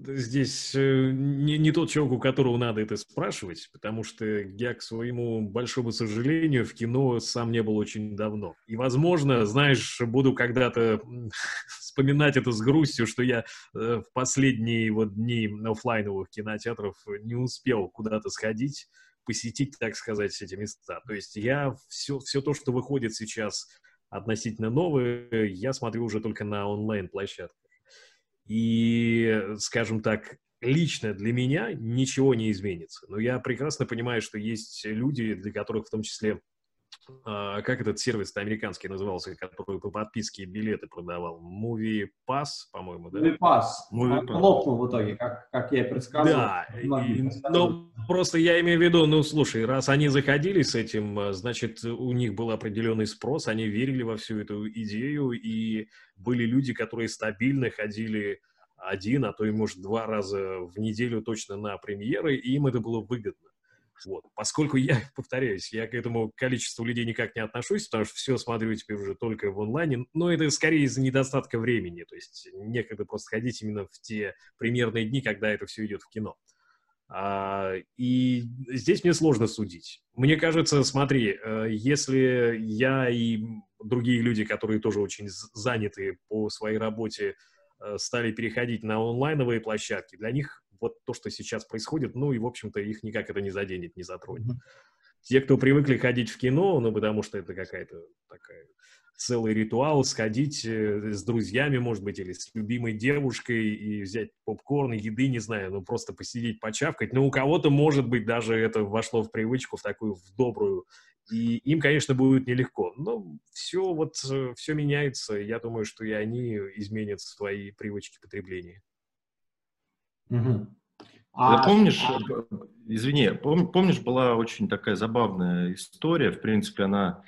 здесь э, не, не тот человек, у которого надо это спрашивать, потому что я, к своему большому сожалению, в кино сам не был очень давно. И, возможно, знаешь, буду когда-то вспоминать это с грустью, что я э, в последние вот дни офлайновых кинотеатров не успел куда-то сходить, посетить, так сказать, эти места. То есть я все, все то, что выходит сейчас относительно новое, я смотрю уже только на онлайн-площадках. И, скажем так, лично для меня ничего не изменится. Но я прекрасно понимаю, что есть люди, для которых в том числе как этот сервис американский назывался, который по подписке билеты продавал? Movie Pass, по-моему, да? Movie Pass. Movie Pass. Лопнул в итоге, как, как я и предсказывал. Да, и, но просто я имею в виду, ну, слушай, раз они заходили с этим, а, значит, у них был определенный спрос, они верили во всю эту идею, и были люди, которые стабильно ходили один, а то и, может, два раза в неделю точно на премьеры, и им это было выгодно. Вот. Поскольку я, повторяюсь, я к этому количеству людей никак не отношусь, потому что все смотрю теперь уже только в онлайне, но это скорее из-за недостатка времени, то есть некогда просто ходить именно в те примерные дни, когда это все идет в кино. А, и здесь мне сложно судить. Мне кажется, смотри, э, если я и другие люди, которые тоже очень заняты по своей работе, э, стали переходить на онлайновые площадки, для них вот то, что сейчас происходит, ну и, в общем-то, их никак это не заденет, не затронет. Те, кто привыкли ходить в кино, ну, потому что это какая-то такая целый ритуал, сходить э, с друзьями, может быть, или с любимой девушкой и взять попкорн, еды, не знаю, ну, просто посидеть, почавкать. Но у кого-то, может быть, даже это вошло в привычку, в такую, в добрую. И им, конечно, будет нелегко. Но все вот, э, все меняется. Я думаю, что и они изменят свои привычки потребления. Угу. А, помнишь, а... извини, пом, помнишь, была очень такая забавная история, в принципе, она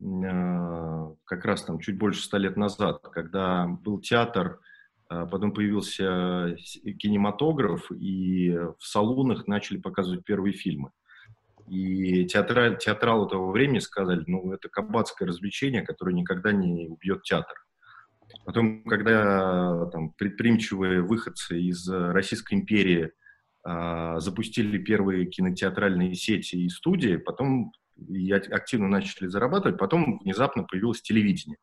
э, как раз там чуть больше ста лет назад, когда был театр, э, потом появился кинематограф, и в салонах начали показывать первые фильмы. И театра, театралы того времени сказали, ну, это кабацкое развлечение, которое никогда не убьет театр. Потом, когда там, предприимчивые выходцы из Российской империи э, запустили первые кинотеатральные сети и студии, потом и активно начали зарабатывать, потом внезапно появилось телевидение,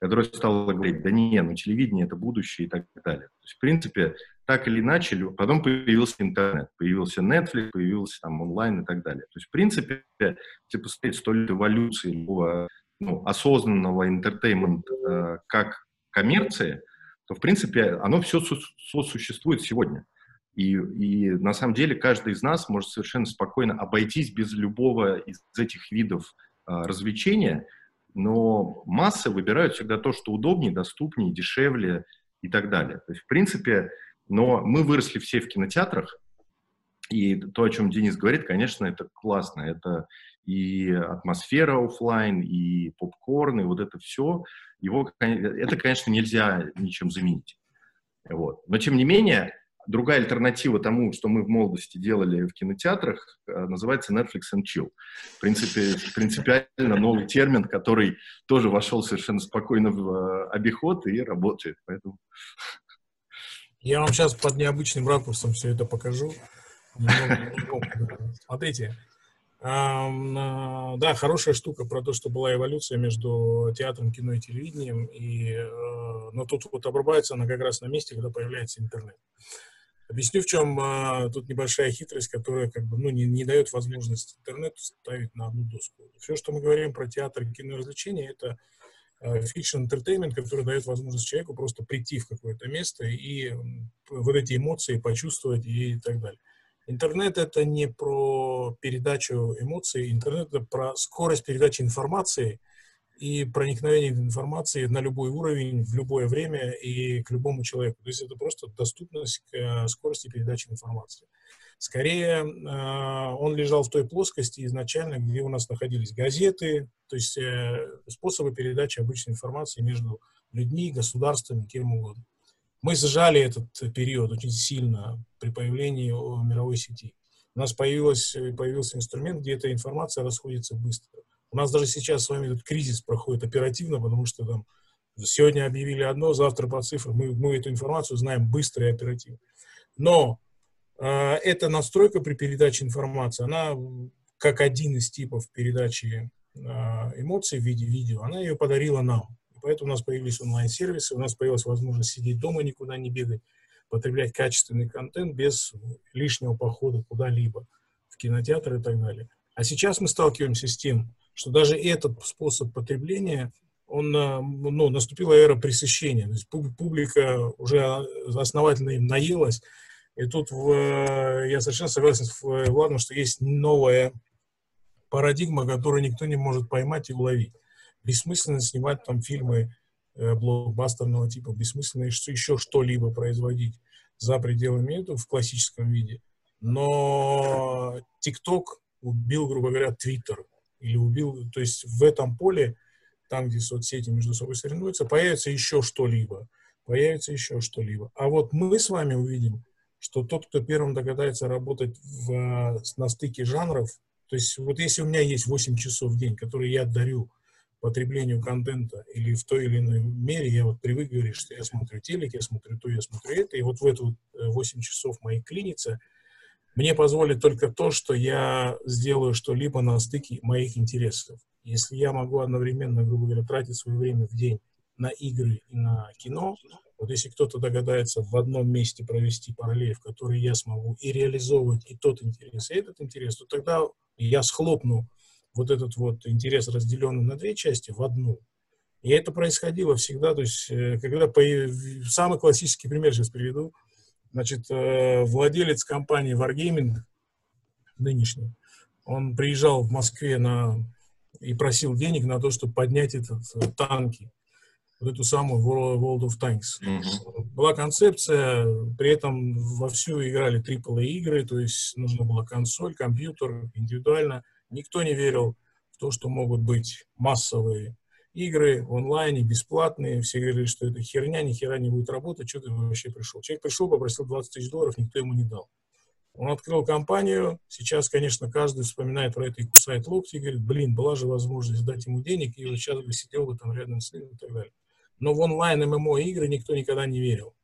которое стало говорить, да не, ну телевидение это будущее и так далее. То есть, в принципе, так или иначе, потом появился интернет, появился Netflix, появился там онлайн и так далее. То есть, в принципе, если посмотреть сто лет эволюции любого ну, осознанного entertainment а, э, как коммерции, то, в принципе, оно все существует сегодня. И, и на самом деле каждый из нас может совершенно спокойно обойтись без любого из этих видов а, развлечения, но массы выбирают всегда то, что удобнее, доступнее, дешевле и так далее. То есть, в принципе, но мы выросли все в кинотеатрах, и то, о чем Денис говорит, конечно, это классно. Это и атмосфера офлайн, и попкорн, и вот это все. Его, это, конечно, нельзя ничем заменить. Вот. Но, тем не менее, другая альтернатива тому, что мы в молодости делали в кинотеатрах, э, называется Netflix and Chill. В принципе, принципиально новый термин, который тоже вошел совершенно спокойно в э, обиход и работает. Поэтому... Я вам сейчас под необычным ракурсом все это покажу. Смотрите, да, хорошая штука про то, что была эволюция между театром, кино и телевидением, и, э, но тут вот обрубается она как раз на месте, когда появляется интернет. Объясню, в чем а, тут небольшая хитрость, которая как бы, ну, не, не дает возможность интернету ставить на одну доску. Все, что мы говорим про театр, кино и развлечения, это fiction entertainment, который дает возможность человеку просто прийти в какое-то место и вот эти эмоции почувствовать и так далее. Интернет — это не про передачу эмоций, интернет — это про скорость передачи информации и проникновение информации на любой уровень, в любое время и к любому человеку. То есть это просто доступность к э, скорости передачи информации. Скорее, э, он лежал в той плоскости изначально, где у нас находились газеты, то есть э, способы передачи обычной информации между людьми, государствами, кем угодно. Мы сжали этот период очень сильно при появлении мировой сети. У нас появилась, появился инструмент, где эта информация расходится быстро. У нас даже сейчас с вами этот кризис проходит оперативно, потому что там сегодня объявили одно, завтра по цифрам. Мы, мы эту информацию знаем быстро и оперативно. Но э, эта настройка при передаче информации, она как один из типов передачи э, эмоций в виде видео, она ее подарила нам. Поэтому у нас появились онлайн-сервисы, у нас появилась возможность сидеть дома, никуда не бегать, потреблять качественный контент без лишнего похода куда-либо, в кинотеатр и так далее. А сейчас мы сталкиваемся с тем, что даже этот способ потребления, он, э, ну, наступила эра пресыщения. То есть публика уже основательно им наелась. И тут в, э, я совершенно согласен с Владом, что есть новая парадигма, которую никто не может поймать и уловить бессмысленно снимать там фильмы э, блокбастерного типа, бессмысленно еще что-либо производить за пределами этого в классическом виде. Но TikTok убил, грубо говоря, Twitter. Или убил, то есть в этом поле, там, где соцсети между собой соревнуются, появится еще что-либо. Появится еще что-либо. А вот мы с вами увидим, что тот, кто первым догадается работать в, на стыке жанров, то есть вот если у меня есть 8 часов в день, которые я дарю потреблению контента или в той или иной мере я вот привык говорить, что я смотрю телек, я смотрю то, я смотрю это, и вот в эту 8 э, часов моей клиницы мне позволит только то, что я сделаю что-либо на стыке моих интересов. Если я могу одновременно, грубо говоря, тратить свое время в день на игры и на кино, вот если кто-то догадается в одном месте провести параллель, в которой я смогу и реализовывать и тот интерес, и этот интерес, то тогда я схлопну вот этот вот интерес, разделенный на две части, в одну. И это происходило всегда, то есть, э, когда по... самый классический пример сейчас приведу, значит, э, владелец компании Wargaming, нынешний, он приезжал в Москве на и просил денег на то, чтобы поднять этот э, танки, вот эту самую World of Tanks. Mm-hmm. Была концепция, при этом вовсю играли AAA игры, то есть нужна была консоль, компьютер, индивидуально – Никто не верил в то, что могут быть массовые игры в онлайне, бесплатные. Все говорили, что это херня, ни хера не будет работать. Что ты вообще пришел? Человек пришел, попросил 20 тысяч долларов, никто ему не дал. Он открыл компанию. Сейчас, конечно, каждый вспоминает про это и кусает локти и говорит, блин, была же возможность дать ему денег, и вот сейчас бы сидел бы там рядом с ним и так далее. Но в онлайн MMO игры никто никогда не верил.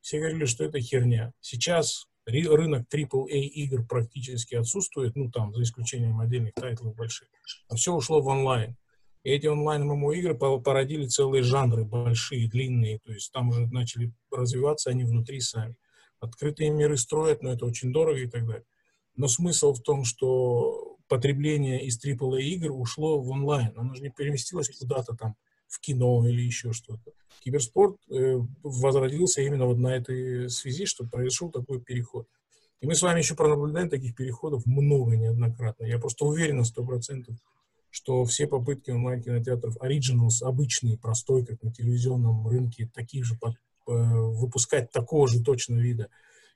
Все говорили, что это херня. Сейчас рынок AAA игр практически отсутствует, ну там, за исключением отдельных тайтлов больших. А все ушло в онлайн. И эти онлайн-ММО игры породили целые жанры, большие, длинные, то есть там уже начали развиваться они внутри сами. Открытые миры строят, но это очень дорого и так далее. Но смысл в том, что потребление из AAA игр ушло в онлайн. Оно же не переместилось куда-то там в кино или еще что-то. Киберспорт э, возродился именно вот на этой связи, что произошел такой переход. И мы с вами еще пронаблюдаем таких переходов много неоднократно. Я просто уверен на сто процентов, что все попытки онлайн-кинотеатров Originals, обычный, простой, как на телевизионном рынке, таких же под, э, выпускать такого же точно вида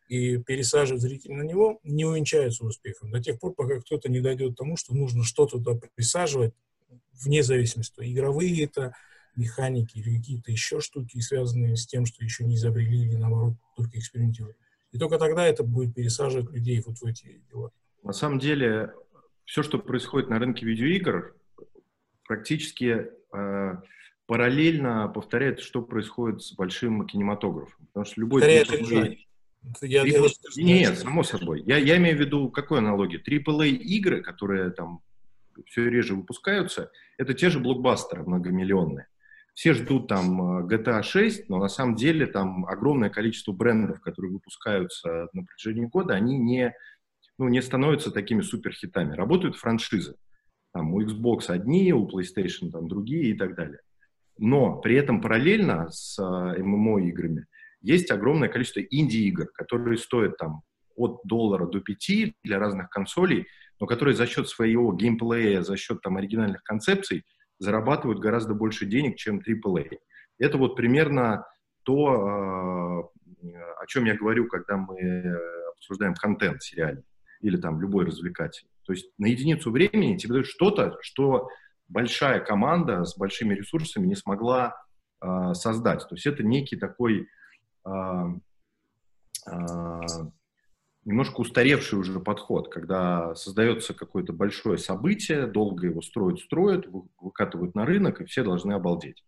и пересаживать зрителей на него, не увенчаются успехом. До тех пор, пока кто-то не дойдет к тому, что нужно что-то туда присаживать, вне зависимости, игровые это механики или какие-то еще штуки, связанные с тем, что еще не изобрели или, наоборот, только экспериментируют. И только тогда это будет пересаживать людей вот в эти дела. На самом деле, все, что происходит на рынке видеоигр, практически э, параллельно повторяет, что происходит с большим кинематографом. Потому что любой... Повторяет я, я, Нет, само собой. Я, я имею в виду, какой аналогии? AAA игры, которые там все реже выпускаются, это те же блокбастеры многомиллионные. Все ждут там э, GTA 6, но на самом деле там огромное количество брендов, которые выпускаются на протяжении года, они не, ну, не становятся такими суперхитами. Работают франшизы. Там у Xbox одни, у PlayStation там другие и так далее. Но при этом параллельно с э, MMO-играми есть огромное количество инди-игр, которые стоят там от доллара до пяти для разных консолей, но которые за счет своего геймплея, за счет там оригинальных концепций зарабатывают гораздо больше денег, чем AAA. Это вот примерно то, а, о чем я говорю, когда мы обсуждаем контент сериальный или там любой развлекательный. То есть на единицу времени тебе дают что-то, что большая команда с большими ресурсами не смогла э, создать. То есть это некий такой э, немножко устаревший уже подход, когда создается какое-то большое событие, долго его строят, строят, выкатывают на рынок, и все должны обалдеть.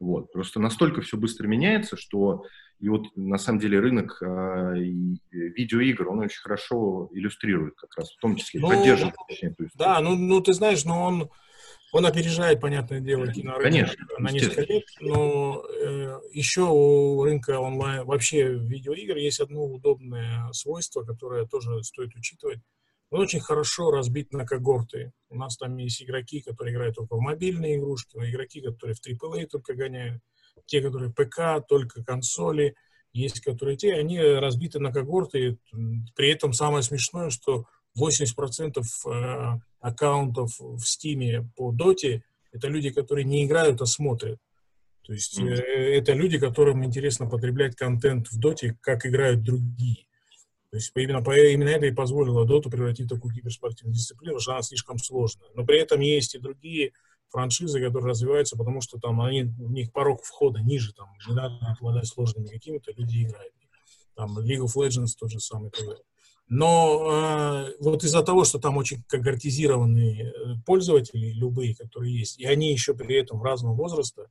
Вот. Просто настолько все быстро меняется, что и вот на самом деле рынок э, видеоигр, он очень хорошо иллюстрирует как раз, в том числе ну, поддерживает. Точнее, да, ну, ну ты знаешь, но он он опережает, понятное дело, кинорынок Конечно, на несколько лет, но э, еще у рынка онлайн, вообще видеоигр есть одно удобное свойство, которое тоже стоит учитывать. Он очень хорошо разбит на когорты. У нас там есть игроки, которые играют только в мобильные игрушки, но игроки, которые в AAA только гоняют, те, которые ПК, только консоли, есть которые те, они разбиты на когорты. При этом самое смешное, что 80% э, аккаунтов в Стиме по Доте это люди, которые не играют, а смотрят. То есть mm-hmm. это люди, которым интересно потреблять контент в Доте, как играют другие. То есть именно, именно это и позволило Доту превратить в такую киберспортивную дисциплину, потому что она слишком сложная. Но при этом есть и другие франшизы, которые развиваются, потому что там они, у них порог входа ниже, там не надо обладать сложными какими-то, люди играют. Там League of Legends тот же самый. Так но э, вот из-за того, что там очень когортизированные э, пользователи, любые, которые есть, и они еще при этом разного возраста,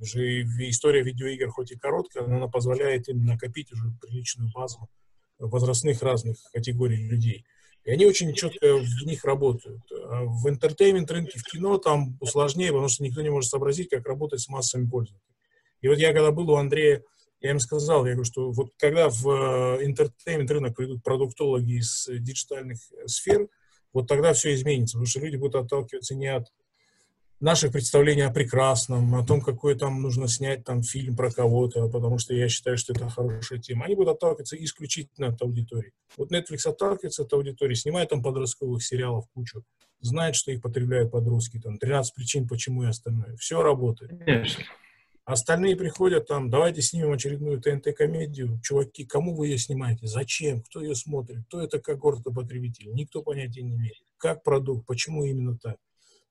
уже история видеоигр хоть и короткая, но она позволяет им накопить уже приличную базу возрастных разных категорий людей. И они очень четко в них работают. А в entertainment рынке, в кино там сложнее, потому что никто не может сообразить, как работать с массами пользователей. И вот я когда был у Андрея я им сказал, я говорю, что вот когда в entertainment рынок придут продуктологи из digital ьных сфер, вот тогда все изменится, потому что люди будут отталкиваться не от наших представлений о прекрасном, о том, какой там нужно снять там фильм про кого-то, потому что я считаю, что это хорошая тема. Они будут отталкиваться исключительно от аудитории. Вот Netflix отталкивается от аудитории, снимает там подростковых сериалов кучу, знает, что их потребляют подростки, там 13 причин, почему и остальное. Все работает. Конечно. Остальные приходят там, давайте снимем очередную ТНТ-комедию. Чуваки, кому вы ее снимаете? Зачем? Кто ее смотрит? Кто это когорта потребителей? Никто понятия не имеет. Как продукт? Почему именно так?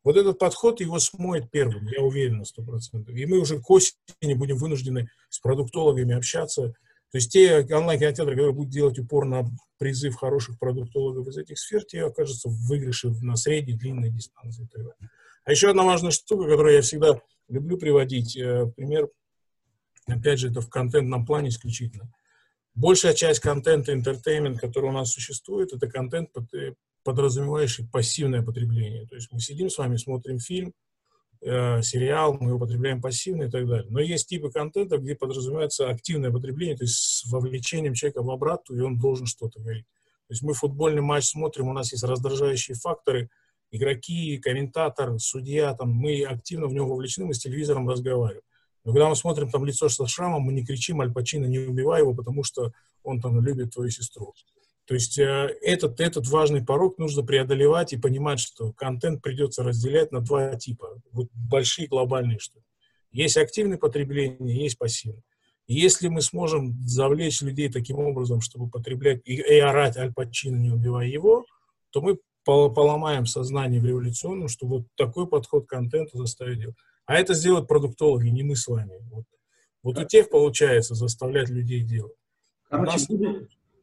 Вот этот подход его смоет первым, я уверен на 100%. И мы уже к осени будем вынуждены с продуктологами общаться. То есть те онлайн-кинотеатры, которые будут делать упор на призыв хороших продуктологов из этих сфер, те окажутся в выигрыше на средней, длинной дистанции. А еще одна важная штука, которую я всегда люблю приводить э, пример, опять же, это в контентном плане исключительно. Большая часть контента entertainment, который у нас существует, это контент, э, подразумевающий пассивное потребление. То есть мы сидим с вами, смотрим фильм, э, сериал, мы его потребляем пассивно и так далее. Но есть типы контента, где подразумевается активное потребление, то есть с вовлечением человека в обрату, и он должен что-то говорить. То есть мы футбольный матч смотрим, у нас есть раздражающие факторы, игроки, комментатор, судья, там, мы активно в него вовлечены, мы с телевизором разговариваем. Но когда мы смотрим там лицо со шрамом, мы не кричим Аль Пачино, не убивай его, потому что он там любит твою сестру. То есть э, этот, этот важный порог нужно преодолевать и понимать, что контент придется разделять на два типа. Вот большие глобальные штуки. Есть активное потребление, есть пассивное. И если мы сможем завлечь людей таким образом, чтобы потреблять и, и орать Аль Пачино, не убивая его, то мы поломаем сознание в революционном, что вот такой подход к контенту заставить делать. А это сделают продуктологи, не мы с вами. Вот, вот у тех получается заставлять людей делать. Короче, нас...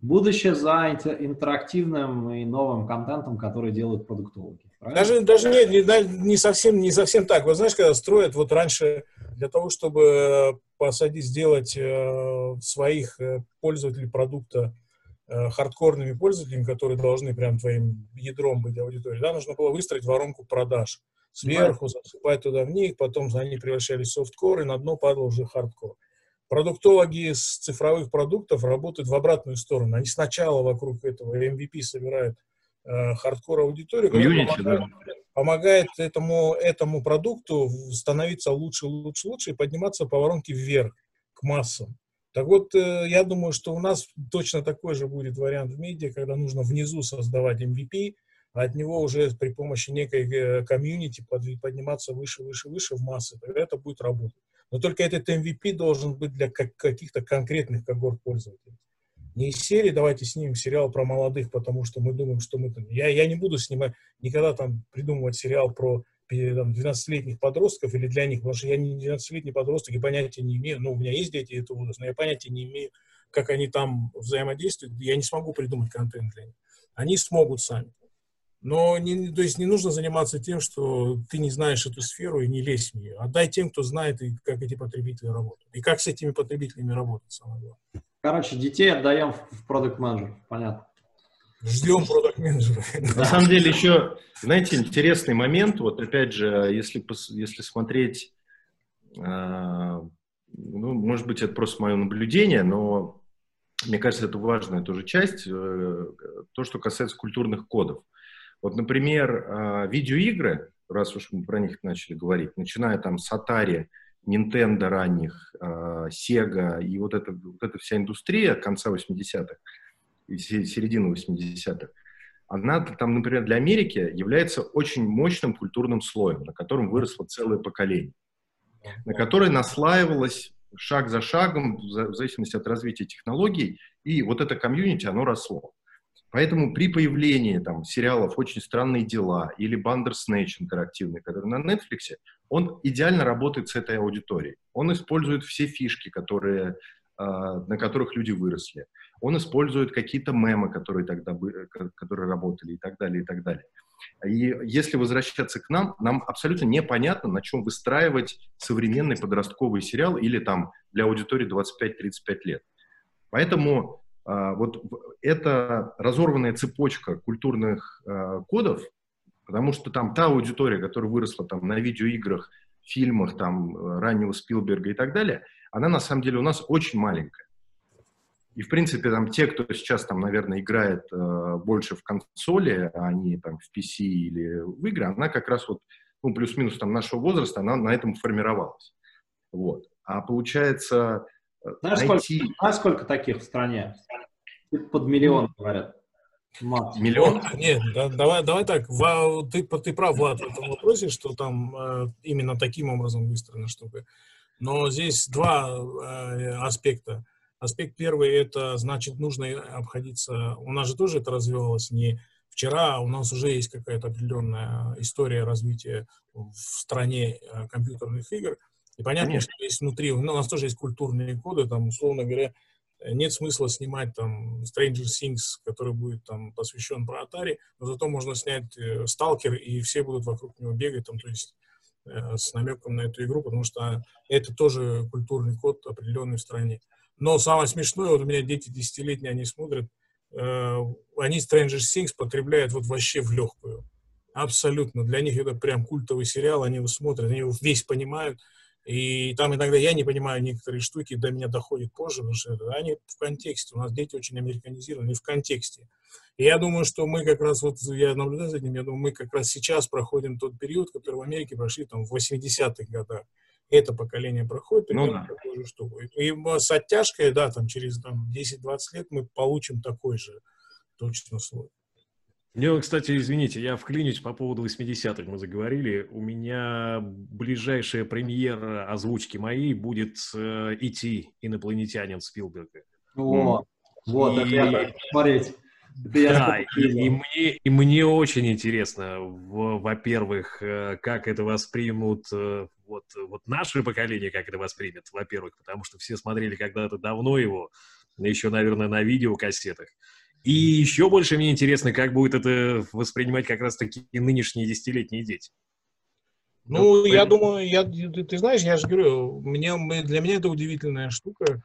будущее за интерактивным и новым контентом, который делают продуктологи. Правильно? Даже, даже не, не, не, совсем, не совсем так. Вы знаешь, когда строят, вот раньше для того, чтобы посадить, сделать э, своих э, пользователей продукта э, хардкорными пользователями, которые должны прям твоим ядром быть аудиторией, да, нужно было выстроить воронку продаж сверху, засыпать туда в них, потом они превращались в софткор, и на дно падал уже хардкор. Продуктологи с цифровых продуктов работают в обратную сторону. Они сначала вокруг этого MVP собирают э, хардкор аудиторию, помогает, да. помогает этому, этому продукту становиться лучше, лучше, лучше и подниматься по воронке вверх, к массам. Так вот, э, я думаю, что у нас точно такой же будет вариант в медиа, когда нужно внизу создавать MVP, а от него уже при помощи некой э, комьюнити подниматься выше, выше, выше в массы, тогда это будет работать. Но только этот MVP должен быть для каких-то конкретных когорт пользователей. Не из серии давайте снимем сериал про молодых, потому что мы думаем, что мы там... Я, я не буду снимать, никогда там придумывать сериал про 12-летних подростков или для них, потому что я не 12-летний подросток и понятия не имею, ну, у меня есть дети этого возраста, но я понятия не имею, как они там взаимодействуют, я не смогу придумать контент для них. Они смогут сами. Но не, то есть не нужно заниматься тем, что ты не знаешь эту сферу и не лезь в нее. Отдай тем, кто знает, и как эти потребители работают. И как с этими потребителями работать, самое главное. Короче, детей отдаем в продукт менеджер понятно. Ждем продукт менеджера На самом деле еще, знаете, интересный момент, вот опять же, если, если смотреть, э, ну, может быть, это просто мое наблюдение, но мне кажется, это важная тоже часть, э, то, что касается культурных кодов. Вот, например, а, видеоигры, раз уж мы про них начали говорить, начиная там с Atari, Nintendo ранних, а, Sega и вот эта, вот эта вся индустрия конца 80-х и середины 80-х, она там, например, для Америки является очень мощным культурным слоем, на котором выросло целое поколение, на которое наслаивалось шаг за шагом, в зависимости от развития технологий, и вот это комьюнити, оно росло. Поэтому при появлении там, сериалов «Очень странные дела» или «Бандерснэч» интерактивный, который на Netflix, он идеально работает с этой аудиторией. Он использует все фишки, которые, на которых люди выросли. Он использует какие-то мемы, которые тогда которые работали и так далее, и так далее. И если возвращаться к нам, нам абсолютно непонятно, на чем выстраивать современный подростковый сериал или там для аудитории 25-35 лет. Поэтому а, вот это разорванная цепочка культурных а, кодов, потому что там та аудитория, которая выросла там на видеоиграх, фильмах там раннего Спилберга и так далее, она на самом деле у нас очень маленькая. И, в принципе, там те, кто сейчас там, наверное, играет э, больше в консоли, а не там в PC или в игры, она как раз вот, ну, плюс-минус там нашего возраста, она на этом формировалась. Вот. А получается, знаешь, найти... сколько, знаешь, сколько таких в стране? Под миллион, говорят. Мат. Миллион? Нет, да, давай, давай так. Ва, ты, ты прав, Влад, в этом вопросе, что там э, именно таким образом выстроена штука. Но здесь два э, аспекта. Аспект первый – это, значит, нужно обходиться... У нас же тоже это развивалось не вчера, а у нас уже есть какая-то определенная история развития в стране э, компьютерных игр – и понятно, Конечно. что есть внутри, ну, у нас тоже есть культурные коды, там, условно говоря, нет смысла снимать там Stranger Things, который будет там посвящен про Atari, но зато можно снять э, Stalker, и все будут вокруг него бегать, там, то есть э, с намеком на эту игру, потому что это тоже культурный код определенный в стране. Но самое смешное, вот у меня дети десятилетние, они смотрят, э, они Stranger Things потребляют вот вообще в легкую. Абсолютно. Для них это прям культовый сериал, они его смотрят, они его весь понимают, И там иногда я не понимаю некоторые штуки, до меня доходят позже, потому что они в контексте. У нас дети очень американизированы в контексте. И я думаю, что мы как раз, вот я наблюдаю за этим, я думаю, мы как раз сейчас проходим тот период, который в Америке прошли там в 80-х годах. Это поколение проходит Ну примерно да. такую же штуку. И с оттяжкой, да, там через там, 10-20 лет мы получим такой же точно слой. Ну, кстати, извините, я вклинюсь по поводу 80-х, мы заговорили. У меня ближайшая премьера озвучки моей будет э, «Идти. Инопланетянин» Спилберга. Вот, вот, это И-. Это я Да, такой и, и мне, и мне очень интересно, во-первых, э, как это воспримут э, вот, вот наше поколение, как это воспримет, во-первых, потому что все смотрели когда-то давно его, еще, наверное, на видеокассетах. И еще больше мне интересно, как будет это воспринимать как раз-таки нынешние десятилетние дети. Ну, Ну, я поэтому- думаю, я, ты, ты знаешь, я же говорю, мне, для меня это удивительная штука.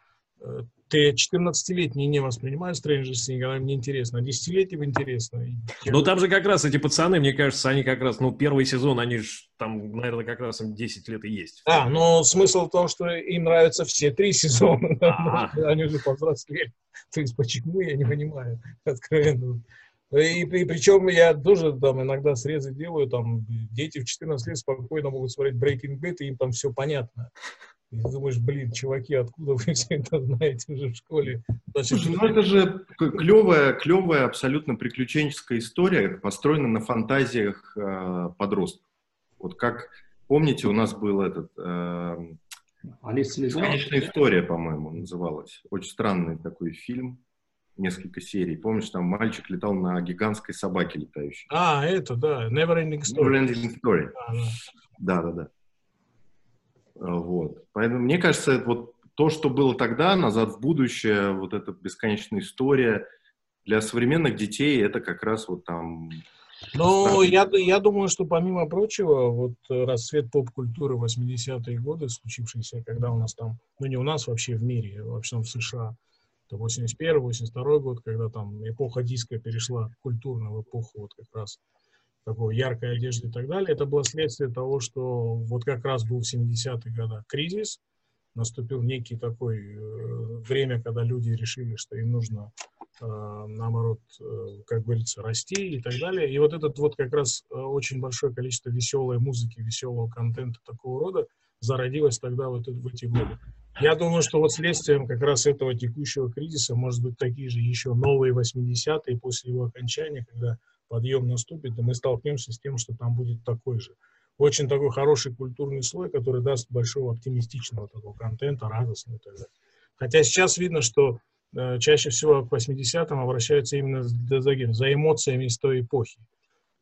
Ты 14-летний не воспринимаешь Stranger Things, она мне интересно, а 10-летним интересно. Ну, там же как раз эти пацаны, мне кажется, они как раз, ну, первый сезон, они же там, наверное, как раз им 10 лет и есть. А, но смысл в том, что им нравятся все три сезона. Они уже повзрослели. То есть почему, я не понимаю, откровенно. И, и причем я тоже там иногда срезы делаю, там дети в 14 лет спокойно могут смотреть Breaking Bad, и им там все понятно. И ты думаешь, блин, чуваки, откуда вы все это знаете уже в школе? Значит, Слушай, ну это же клевая, клевая, абсолютно приключенческая история, построена на фантазиях э, подростков. Вот как, помните, у нас был этот, э, Алиса Селезнева? «Бесконечная история», по-моему, называлась. Очень странный такой фильм, несколько серий. Помнишь, там мальчик летал на гигантской собаке летающей. А, это, да, Neverending Story. Neverending Story. Да, да. Да, да, Вот. Поэтому мне кажется, вот то, что было тогда, назад в будущее, вот эта бесконечная история, для современных детей это как раз вот там... Ну, я, я думаю, что помимо прочего, вот расцвет поп-культуры 80-е годы, случившийся, когда у нас там, ну не у нас вообще в мире, вообще там в США, это 81-82 год, когда там эпоха диска перешла культурно в эпоху вот как раз такой яркой одежды и так далее, это было следствие того, что вот как раз был в 70-х годах кризис, наступил некий такой э, время, когда люди решили, что им нужно э, наоборот, э, как говорится, расти и так далее. И вот этот вот как раз э, очень большое количество веселой музыки, веселого контента такого рода зародилось тогда вот в эти годы. Я думаю, что вот следствием как раз этого текущего кризиса может быть такие же еще новые 80-е после его окончания, когда подъем наступит, и мы столкнемся с тем, что там будет такой же. Очень такой хороший культурный слой, который даст большого оптимистичного такого контента, радостного и так далее. Хотя сейчас видно, что э, чаще всего к 80-м обращаются именно за, за, эмоциями из той эпохи.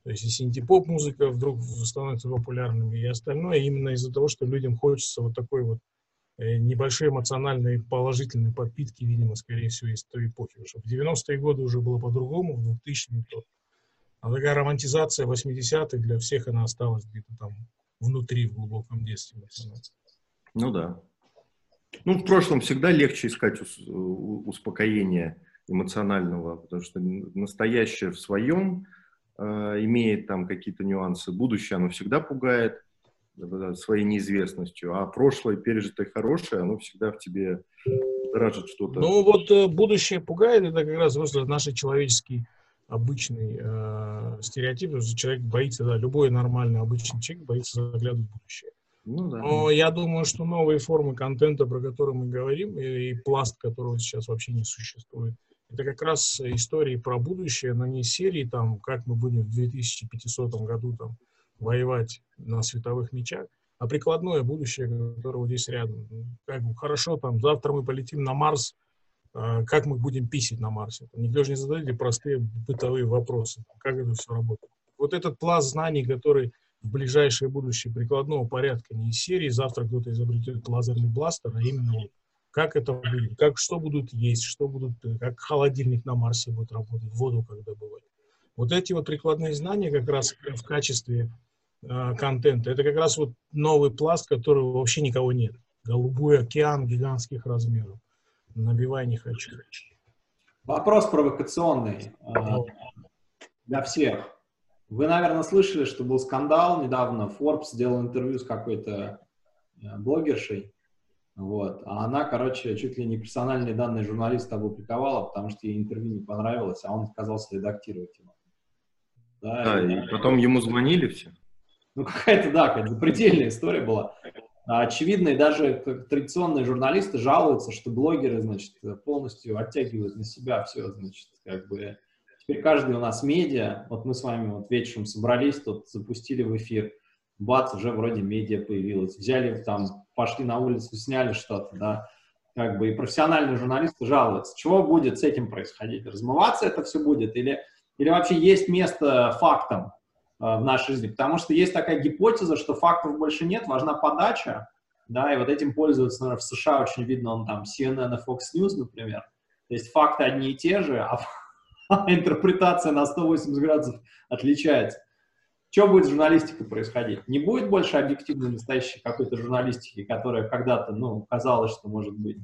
То есть и синтепоп-музыка вдруг становится популярным, и остальное именно из-за того, что людям хочется вот такой вот э, небольшой эмоциональной положительной подпитки, видимо, скорее всего, из той эпохи. Потому что в 90-е годы уже было по-другому, в 2000-е то. А такая романтизация 80-х для всех она осталась где-то там внутри, в глубоком детстве. Ну да. Ну, в прошлом всегда легче искать у- успокоение эмоционального, потому что настоящее в своем э, имеет там какие-то нюансы. Будущее, оно всегда пугает да, своей неизвестностью, а прошлое, пережитое хорошее, оно всегда в тебе дражит что-то. Ну вот э, будущее пугает, это как раз просто наши человеческие обычный э, стереотип, что человек боится, да, любой нормальный обычный человек боится заглядывать в будущее. Ну да. Но я думаю, что новые формы контента, про которые мы говорим, и, и пласт которого сейчас вообще не существует, это как раз истории про будущее, но не серии, там, как мы будем в 2500 году там, воевать на световых мечах, а прикладное будущее, которое вот здесь рядом. Как бы, хорошо, там, завтра мы полетим на Марс, как мы будем писать на Марсе. Никто же не задает эти простые бытовые вопросы, как это все работает. Вот этот пласт знаний, который в ближайшее будущее прикладного порядка, не из серии, завтра кто-то изобретет лазерный бластер, а именно как это будет, как, что будут есть, что будут, как холодильник на Марсе будет работать, воду как добывать. Вот эти вот прикладные знания как раз в качестве э, контента, это как раз вот новый пласт, которого вообще никого нет. Голубой океан гигантских размеров. Набивай не хочу. Вопрос провокационный э, для всех. Вы, наверное, слышали, что был скандал недавно. Forbes сделал интервью с какой-то э, блогершей, вот, а она, короче, чуть ли не персональные данные журналиста опубликовала, потому что ей интервью не понравилось, а он отказался редактировать его. Да, да и, и потом ему звонили все. Ну, какая-то, да, какая-то запредельная история была. Очевидно, и даже традиционные журналисты жалуются, что блогеры, значит, полностью оттягивают на себя все, значит, как бы... Теперь каждый у нас медиа, вот мы с вами вот вечером собрались, тут запустили в эфир, бац, уже вроде медиа появилось, взяли там, пошли на улицу, сняли что-то, да, как бы и профессиональные журналисты жалуются. Чего будет с этим происходить? Размываться это все будет или, или вообще есть место фактам? Э, в нашей жизни, потому что есть такая гипотеза, что фактов больше нет, важна подача, да, и вот этим пользуются, наверное, в США очень видно, он там CNN и Fox News, например, то есть факты одни и те же, а, а интерпретация на 180 градусов отличается. Что будет с журналистикой происходить? Не будет больше объективной настоящей какой-то журналистики, которая когда-то, ну, казалось, что может быть.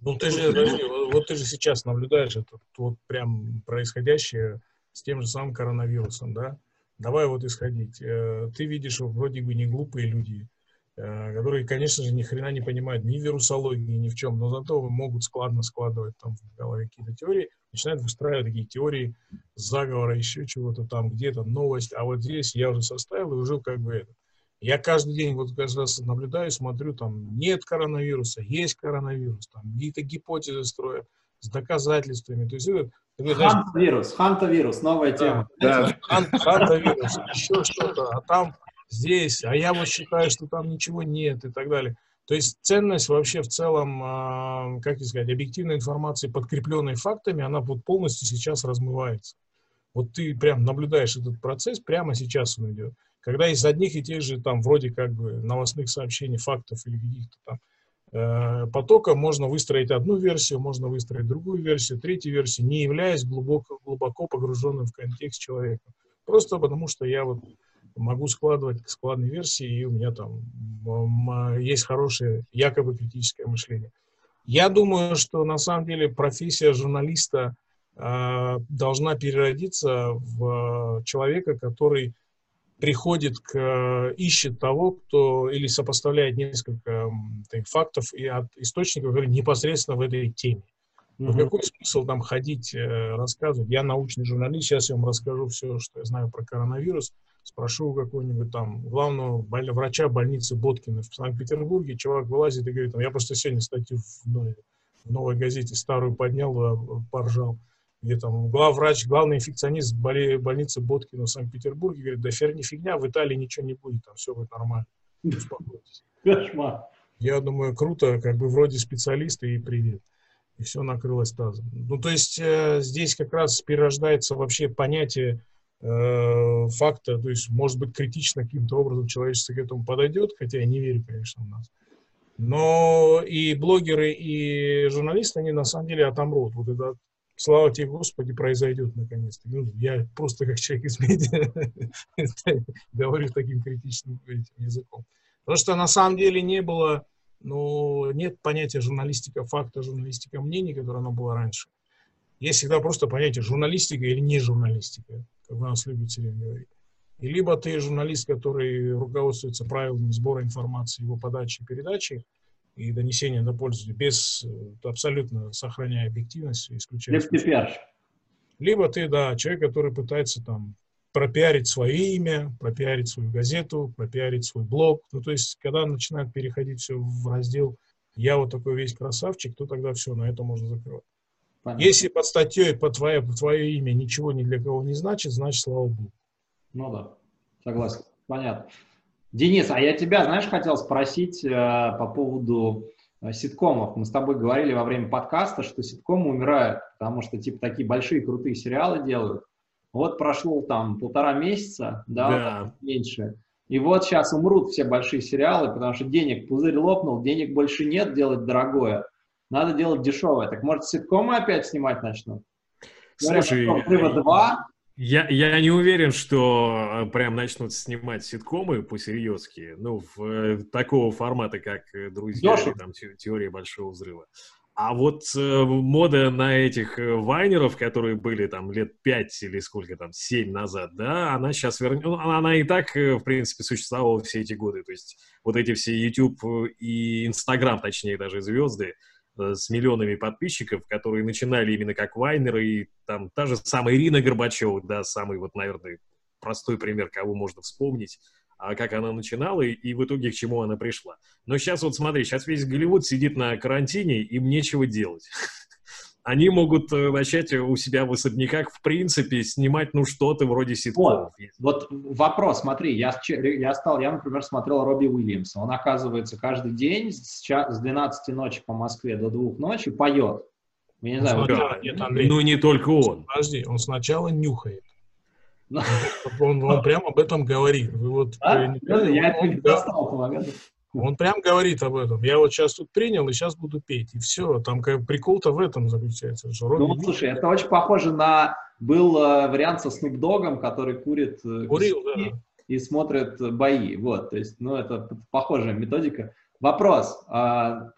Ну, ты же, подожди, вот ты же сейчас наблюдаешь это вот прям происходящее с тем же самым коронавирусом, да? Давай вот исходить. Э, ты видишь вроде бы не глупые люди, э, которые, конечно же, ни хрена не понимают ни вирусологии, ни в чем, но зато могут складно складывать там в голове какие-то теории, начинают выстраивать такие теории заговора, еще чего-то там, где-то новость, а вот здесь я уже составил и уже как бы это. Я каждый день вот каждый раз наблюдаю, смотрю, там нет коронавируса, есть коронавирус, там какие-то гипотезы строят с доказательствами. То есть это Хантавирус, хантавирус, новая тема. Да, хантавирус, еще что-то, а там здесь, а я вот считаю, что там ничего нет и так далее. То есть ценность вообще в целом, а, как сказать, объективной информации, подкрепленной фактами, она вот полностью сейчас размывается. Вот ты прям наблюдаешь этот процесс, прямо сейчас он идет. Когда из одних и тех же там вроде как бы новостных сообщений, фактов или каких-то там потока можно выстроить одну версию, можно выстроить другую версию, третью версию, не являясь глубоко, глубоко погруженным в контекст человека. Просто потому что я вот могу складывать складные версии, и у меня там есть хорошее якобы критическое мышление. Я думаю, что на самом деле профессия журналиста э, должна переродиться в человека, который приходит к, э, ищет того, кто или сопоставляет несколько так, фактов и от источников, которые непосредственно в этой теме. Mm-hmm. Ну, какой смысл там ходить, э, рассказывать? Я научный журналист, сейчас я вам расскажу все, что я знаю про коронавирус. Спрошу у какого-нибудь там главного боль... врача больницы Боткина в Санкт-Петербурге, чувак вылазит и говорит, я просто сегодня статью в новой, в новой газете старую поднял, э, поржал где там главврач, главный инфекционист боли, больницы Боткина в Санкт-Петербурге говорит, да хер не фигня, в Италии ничего не будет, там все будет нормально. Успокойтесь. Кошмар. Я думаю, круто, как бы вроде специалисты и привет. И все накрылось тазом. Ну, то есть э, здесь как раз перерождается вообще понятие э, факта, то есть, может быть, критично каким-то образом человечество к этому подойдет, хотя я не верю, конечно, у нас. Но и блогеры, и журналисты, они на самом деле отомрут. Вот это слава тебе, Господи, произойдет наконец-то. Ну, я просто как человек из медиа говорю таким критичным языком. Потому что на самом деле не было, ну, нет понятия журналистика факта, журналистика мнений, которое оно было раньше. Есть всегда просто понятие журналистика или не журналистика, как у нас любят все время говорить. И либо ты журналист, который руководствуется правилами сбора информации, его подачи и передачи, и донесения до пользователя без э, абсолютно сохраняя объективность, исключая... Либо Либо ты, да, человек, который пытается там пропиарить свое имя, пропиарить свою газету, пропиарить свой блог. Ну, то есть, когда начинает переходить все в раздел «я вот такой весь красавчик», то тогда все, на это можно закрывать. Понятно. Если под статьей, под твое, под твое имя ничего ни для кого не значит, значит, слава богу. Ну да, согласен. Понятно. Денис, а я тебя, знаешь, хотел спросить э, по поводу э, ситкомов. Мы с тобой говорили во время подкаста, что ситкомы умирают, потому что, типа, такие большие крутые сериалы делают. Вот прошло там полтора месяца, да, да. меньше. И вот сейчас умрут все большие сериалы, потому что денег, пузырь лопнул, денег больше нет делать дорогое. Надо делать дешевое. Так может ситкомы опять снимать начнут? Слушай, Говорят, 2, я, я не уверен, что э, прям начнут снимать ситкомы по-серьезки, ну, в, в э, такого формата, как э, «Друзья» или там «Теория большого взрыва». А вот э, мода на этих вайнеров, которые были там лет пять или сколько там, семь назад, да, она сейчас вернется, ну, она и так, в принципе, существовала все эти годы. То есть вот эти все YouTube и Instagram, точнее, даже звезды с миллионами подписчиков, которые начинали именно как вайнеры, и там та же самая Ирина Горбачева, да, самый вот, наверное, простой пример, кого можно вспомнить, а как она начинала и, и в итоге к чему она пришла. Но сейчас вот смотри, сейчас весь Голливуд сидит на карантине, им нечего делать. Они могут э, начать у себя в особняках, в принципе, снимать, ну, что-то вроде ситкомов. Вот, вот вопрос, смотри, я, я стал, я, например, смотрел Робби Уильямса. Он, оказывается, каждый день с, с 12 ночи по Москве до 2 ночи поет. Я не знаю, сначала, нет, Андрей, ну, не только он. Подожди, он сначала нюхает. Он, он прямо об этом говорит. Вы вот, а? не, я он, он, он прям говорит об этом. Я вот сейчас тут принял, и сейчас буду петь. И все. Там как прикол-то в этом заключается. Что ну, слушай, это очень похоже на... Был э, вариант со Snoop Dogg, который курит... Э, Курил, да. И смотрит бои. Вот, то есть, ну, это похожая методика. Вопрос. А,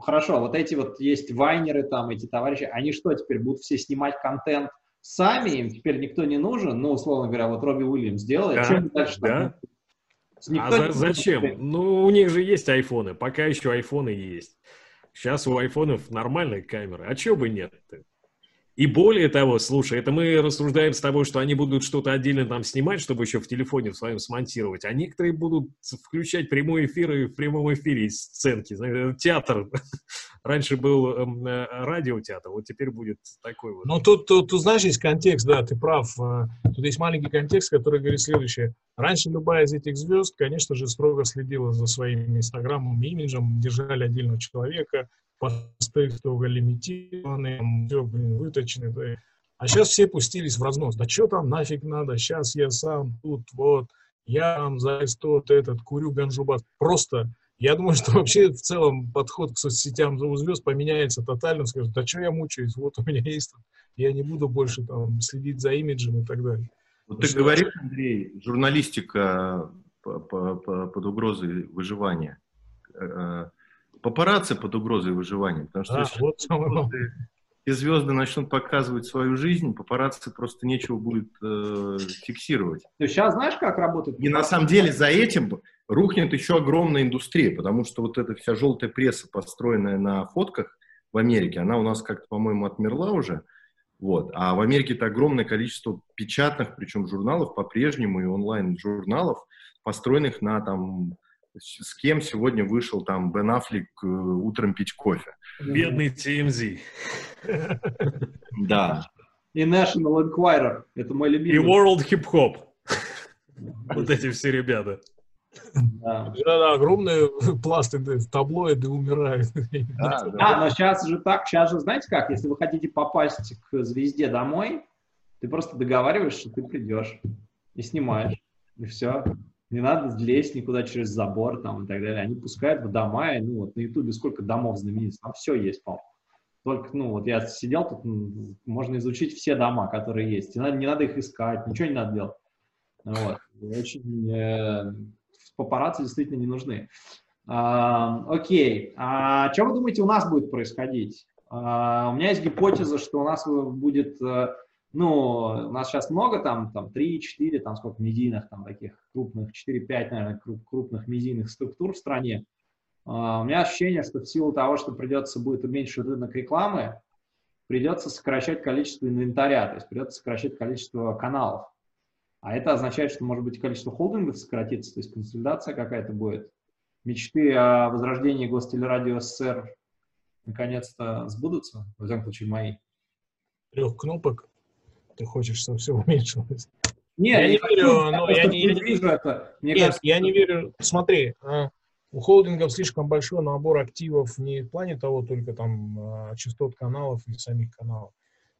хорошо, вот эти вот есть вайнеры там, эти товарищи, они что теперь, будут все снимать контент сами, им теперь никто не нужен, ну, условно говоря, вот Робби Уильямс делает, да, чем дальше да. Никто а за, зачем? Будет. Ну, у них же есть айфоны, пока еще айфоны есть. Сейчас у айфонов нормальные камеры, а чего бы нет -то? И более того, слушай, это мы рассуждаем с тобой, что они будут что-то отдельно там снимать, чтобы еще в телефоне в своем смонтировать, а некоторые будут включать прямой эфир и в прямом эфире сценки. Знаешь, театр. Раньше был эм, э, радиотеатр, вот теперь будет такой вот. Ну, тут, тут, тут, знаешь, есть контекст, да, ты прав. Э, тут есть маленький контекст, который говорит следующее. Раньше любая из этих звезд, конечно же, строго следила за своим инстаграмом, имиджем, держали отдельного человека, посты строго лимитированы, все, блин, выточены. Да. А сейчас все пустились в разнос. Да что там нафиг надо, сейчас я сам тут, вот, я там за тот этот, курю ганжубас. Просто, я думаю, что вообще в целом подход к соцсетям звезд поменяется тотально. Скажут, да что я мучаюсь, вот у меня есть, я не буду больше там следить за имиджем и так далее. Вот ты говоришь, Андрей, журналистика под угрозой выживания. Э, папарацци под угрозой выживания. Потому что а, вот и звезды начнут показывать свою жизнь, папарацци просто нечего будет э, фиксировать. То сейчас знаешь, как работает? И на самом деле за этим рухнет еще огромная индустрия, потому что вот эта вся желтая пресса, построенная на фотках в Америке, она у нас как-то, по-моему, отмерла уже. Вот. А в Америке это огромное количество печатных, причем журналов по-прежнему и онлайн-журналов, построенных на там с кем сегодня вышел там Бен Аффлек э, утром пить кофе. Бедный TMZ. Да. И National Enquirer, это мой любимый. И World Hip Hop. Вот эти все ребята. Да. да, огромные пласты таблоиды умирают. Да, да. но сейчас же так, сейчас же знаете как, если вы хотите попасть к звезде домой, ты просто договариваешься, что ты придешь и снимаешь, и все не надо лезть никуда через забор там и так далее. Они пускают в дома, и, ну вот на Ютубе сколько домов знаменитых, там все есть, по Только, ну вот я сидел тут, можно изучить все дома, которые есть. Не надо, не надо их искать, ничего не надо делать. Вот. Очень э, папарацци действительно не нужны. А, окей. А что вы думаете, у нас будет происходить? А, у меня есть гипотеза, что у нас будет э, ну, у нас сейчас много там, там 3-4, там сколько медийных, там таких крупных, 4-5, наверное, круп, крупных медийных структур в стране. Uh, у меня ощущение, что в силу того, что придется будет уменьшить рынок рекламы, придется сокращать количество инвентаря, то есть придется сокращать количество каналов. А это означает, что, может быть, количество холдингов сократится, то есть консолидация какая-то будет. Мечты о возрождении гостелерадио СССР наконец-то сбудутся, во всяком случае, мои. Трех кнопок ты хочешь, чтобы все уменьшилось. Нет, я не верю, но я не, я не вижу это. Мне Нет, кажется, я не верю. Смотри, а, у холдингов слишком большой набор активов не в плане того только там а, частот каналов и самих каналов.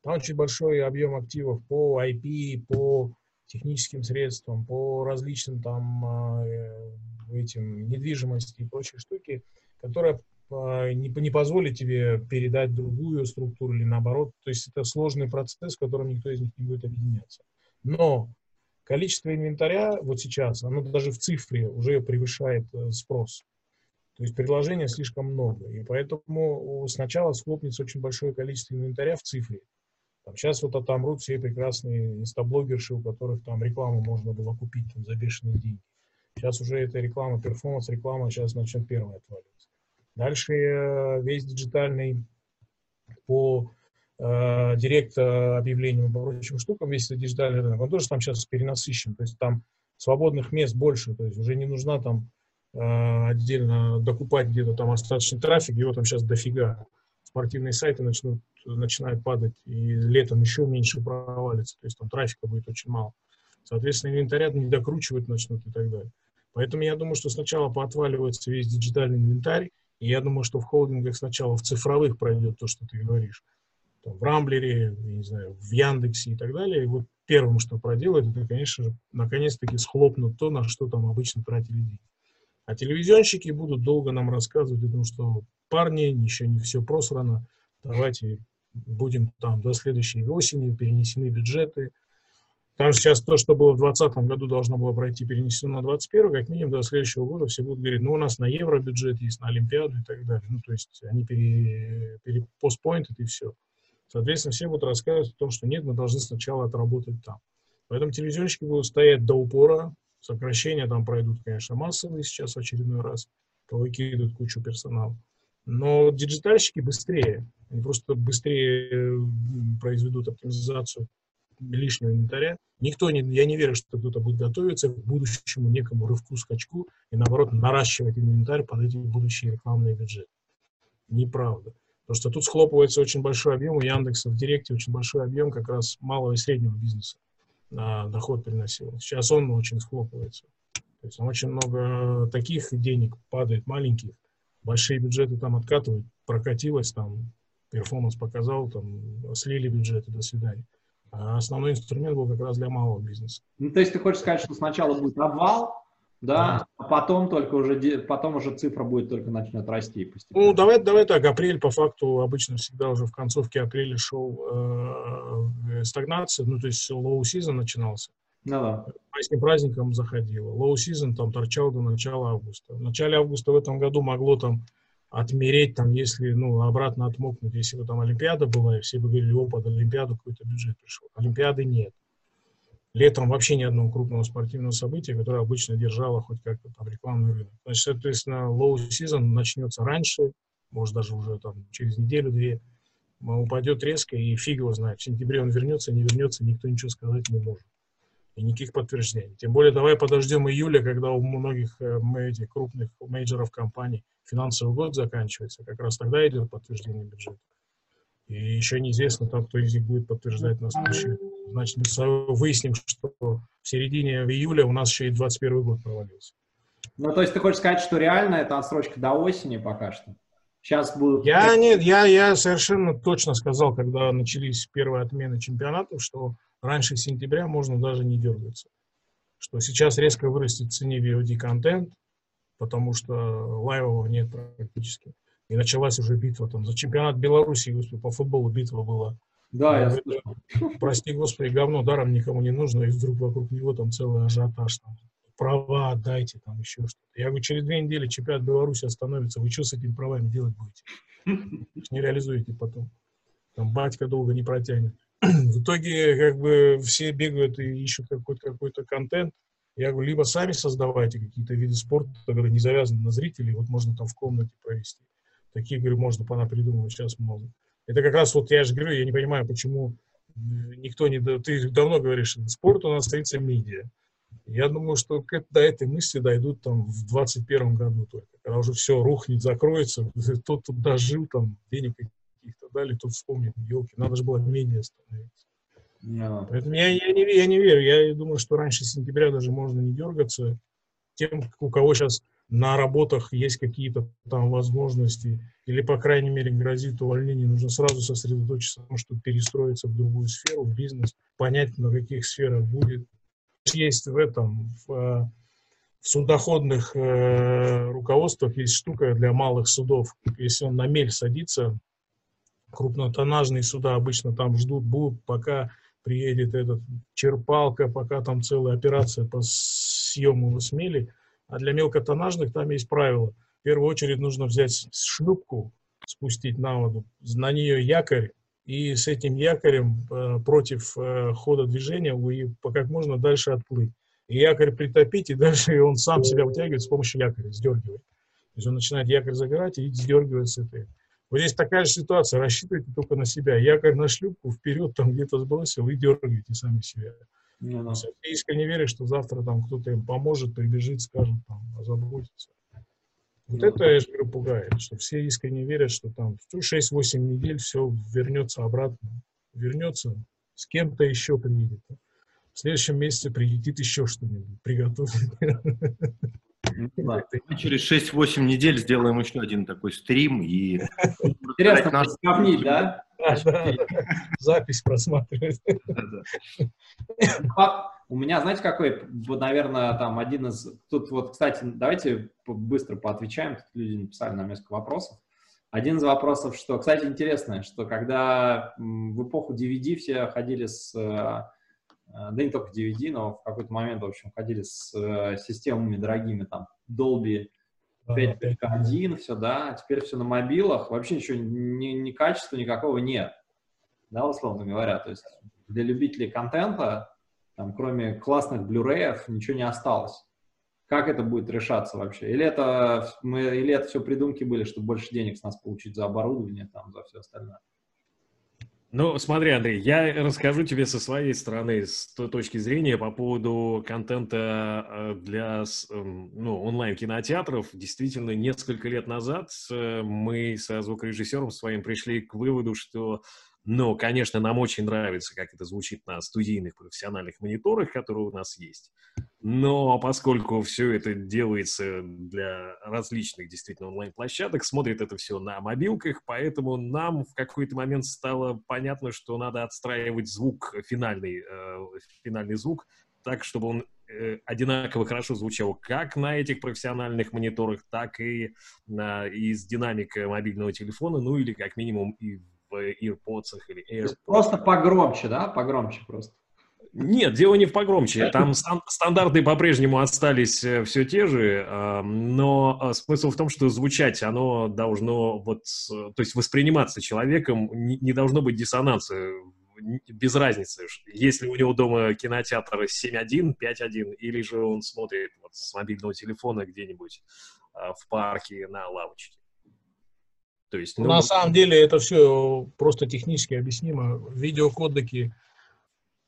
Там очень большой объем активов по IP, по техническим средствам, по различным там а, э, этим недвижимости и прочие штуки, которые а, не, не позволит тебе передать другую структуру или наоборот. То есть это сложный процесс, в котором никто из них не будет объединяться. Но количество инвентаря вот сейчас, оно даже в цифре уже превышает э, спрос. То есть предложений слишком много. И поэтому сначала схлопнется очень большое количество инвентаря в цифре. Там, сейчас вот отомрут все прекрасные инстаблогерши, у которых там рекламу можно было купить там, за бешеные деньги. Сейчас уже эта реклама, перформанс-реклама сейчас начнет первая отваливаться. Дальше э, весь диджитальный по э, директ объявлениям и прочим штукам, весь диджитальный рынок, он тоже там сейчас перенасыщен. То есть там свободных мест больше, то есть уже не нужна там э, отдельно докупать где-то там остаточный трафик, его там сейчас дофига. Спортивные сайты начнут, начинают падать, и летом еще меньше провалится, то есть там трафика будет очень мало. Соответственно, инвентаря не докручивать начнут и так далее. Поэтому я думаю, что сначала поотваливается весь диджитальный инвентарь, и я думаю, что в холдингах сначала в цифровых пройдет то, что ты говоришь. Там, в Рамблере, не знаю, в Яндексе и так далее. И вот первым, что проделают, это, конечно же, наконец-таки схлопнут то, на что там обычно тратили деньги. А телевизионщики будут долго нам рассказывать о том, что парни, еще не все просрано, давайте будем там до следующей осени, перенесены бюджеты, там сейчас то, что было в 2020 году, должно было пройти, перенесено на 2021, как минимум до следующего года все будут говорить, ну, у нас на евро бюджет есть, на Олимпиаду и так далее. Ну, то есть они пере, пере и все. Соответственно, все будут рассказывать о том, что нет, мы должны сначала отработать там. Поэтому телевизионщики будут стоять до упора, сокращения там пройдут, конечно, массовые сейчас в очередной раз, повыкидывают кучу персонала. Но диджитальщики быстрее, они просто быстрее произведут оптимизацию лишнего инвентаря. Никто не, я не верю, что кто-то будет готовиться к будущему некому рывку, скачку и, наоборот, наращивать инвентарь под эти будущие рекламные бюджеты. Неправда. Потому что тут схлопывается очень большой объем, у Яндекса в Директе очень большой объем как раз малого и среднего бизнеса на доход приносил. Сейчас он очень схлопывается. То есть очень много таких денег падает, маленьких. Большие бюджеты там откатывают, прокатилось там, перформанс показал, там, слили бюджеты, до свидания. А основной инструмент был как раз для малого бизнеса. Ну, то есть ты хочешь сказать, что сначала будет обвал, да, да. а потом только уже, потом уже цифра будет только начнет расти постепенно. Ну, давай, давай так, апрель по факту обычно всегда уже в концовке апреля шел э, стагнация, ну, то есть low season начинался. Ну да. Майским праздником заходило. Low season там торчал до начала августа. В начале августа в этом году могло там отмереть, там, если, ну, обратно отмокнуть, если бы там Олимпиада была, и все бы говорили, о, под Олимпиаду какой-то бюджет пришел. Олимпиады нет. Летом вообще ни одного крупного спортивного события, которое обычно держало хоть как-то там рекламный рынок. Значит, соответственно, low season начнется раньше, может даже уже там через неделю-две, упадет резко, и фиг его знает. В сентябре он вернется, не вернется, никто ничего сказать не может и никаких подтверждений. Тем более давай подождем июля, когда у многих э, этих крупных мейджеров компаний финансовый год заканчивается, как раз тогда идет подтверждение бюджета. И еще неизвестно, там, кто из них будет подтверждать на случай. Значит, мы выясним, что в середине июля у нас еще и 21 год провалился. Ну, то есть ты хочешь сказать, что реально это отсрочка до осени пока что? Сейчас будут... Я, нет, я, я совершенно точно сказал, когда начались первые отмены чемпионатов, что раньше сентября можно даже не дергаться. Что сейчас резко вырастет в цене VOD-контент, потому что лайвового нет практически. И началась уже битва там за чемпионат Беларуси, господи, по футболу битва была. Да, я, слышал. Прости, господи, говно даром никому не нужно, и вдруг вокруг него там целый ажиотаж. Там, права отдайте, там еще что-то. Я говорю, через две недели чемпионат Беларуси остановится, вы что с этими правами делать будете? Не реализуете потом. Там батька долго не протянет. В итоге, как бы, все бегают и ищут какой-то какой контент. Я говорю, либо сами создавайте какие-то виды спорта, которые не завязаны на зрителей, вот можно там в комнате провести. Такие, говорю, можно пора придумывать, сейчас много. Это как раз вот я же говорю, я не понимаю, почему никто не... Ты давно говоришь, спорт у нас столица медиа. Я думаю, что до этой мысли дойдут там в 21 году только, когда уже все рухнет, закроется, тот тут дожил, там, денег каких-то дали, тут вспомнит, елки, надо же было менее становиться. Поэтому я, я, не, я не верю. Я думаю, что раньше сентября даже можно не дергаться. Тем, у кого сейчас на работах есть какие-то там возможности, или, по крайней мере, грозит увольнение, нужно сразу сосредоточиться на том, чтобы перестроиться в другую сферу, в бизнес, понять, на каких сферах будет. Есть в этом, в, в судоходных э, руководствах есть штука для малых судов. Если он на мель садится, крупнотоннажные суда обычно там ждут, будут, пока приедет этот черпалка, пока там целая операция по съему смели. А для мелкотонажных там есть правило. В первую очередь нужно взять шлюпку, спустить на воду, на нее якорь, и с этим якорем э, против э, хода движения и как можно дальше отплыть. И якорь притопить, и дальше он сам себя вытягивает с помощью якоря, сдергивает. То есть он начинает якорь забирать и сдергивает с этой. Вот здесь такая же ситуация, рассчитывайте только на себя. Якорь на шлюпку, вперед там где-то сбросил и дергаете сами себя. Ну, да. Я искренне верю, что завтра там кто-то им поможет, прибежит, скажет, там, озаботится. Вот ну, это, я же говорю, пугает, что все искренне верят, что там 6-8 недель все вернется обратно. Вернется, с кем-то еще приедет. В следующем месяце прилетит еще что-нибудь, приготовить. Да. Мы через 6-8 недель сделаем еще один такой стрим и... Интересно нас... сравнить, да? Запись просматривать. У меня, знаете, какой, вот, наверное, там один из... Тут вот, кстати, давайте быстро поотвечаем. Тут люди написали нам несколько вопросов. Один из вопросов, что, кстати, интересно, что когда в эпоху DVD все ходили с Э, да не только DVD, но в какой-то момент, в общем, ходили с э, системами дорогими, там, Dolby 5.1, все, да, а теперь все на мобилах, вообще ничего, ни, ни качества никакого нет, да, условно говоря, то есть для любителей контента, там, кроме классных Blu-ray, ничего не осталось. Как это будет решаться вообще? Или это, мы, или это все придумки были, чтобы больше денег с нас получить за оборудование, там, за все остальное? Ну, смотри, Андрей, я расскажу тебе со своей стороны, с той точки зрения по поводу контента э, для эм, ну, онлайн-кинотеатров. Действительно, несколько лет назад э, мы со звукорежиссером своим пришли к выводу, что но, конечно, нам очень нравится, как это звучит на студийных профессиональных мониторах, которые у нас есть. Но поскольку все это делается для различных действительно онлайн-площадок, смотрит это все на мобилках, поэтому нам в какой-то момент стало понятно, что надо отстраивать звук, финальный, э, финальный звук, так, чтобы он э, одинаково хорошо звучал как на этих профессиональных мониторах, так и на, из динамика мобильного телефона, ну или как минимум и в AirPods или AirPods. Просто погромче, да? Погромче просто. Нет, дело не в погромче. Там стандарты по-прежнему остались э, все те же, но а, смысл в том, что звучать оно должно вот, то есть восприниматься человеком, не должно быть диссонанса, без разницы, если у него дома кинотеатр 7.1, 5.1, или же он смотрит вот с мобильного телефона где-нибудь а, в парке на лавочке. То есть, ну, На самом деле это все просто технически объяснимо. Видеокодеки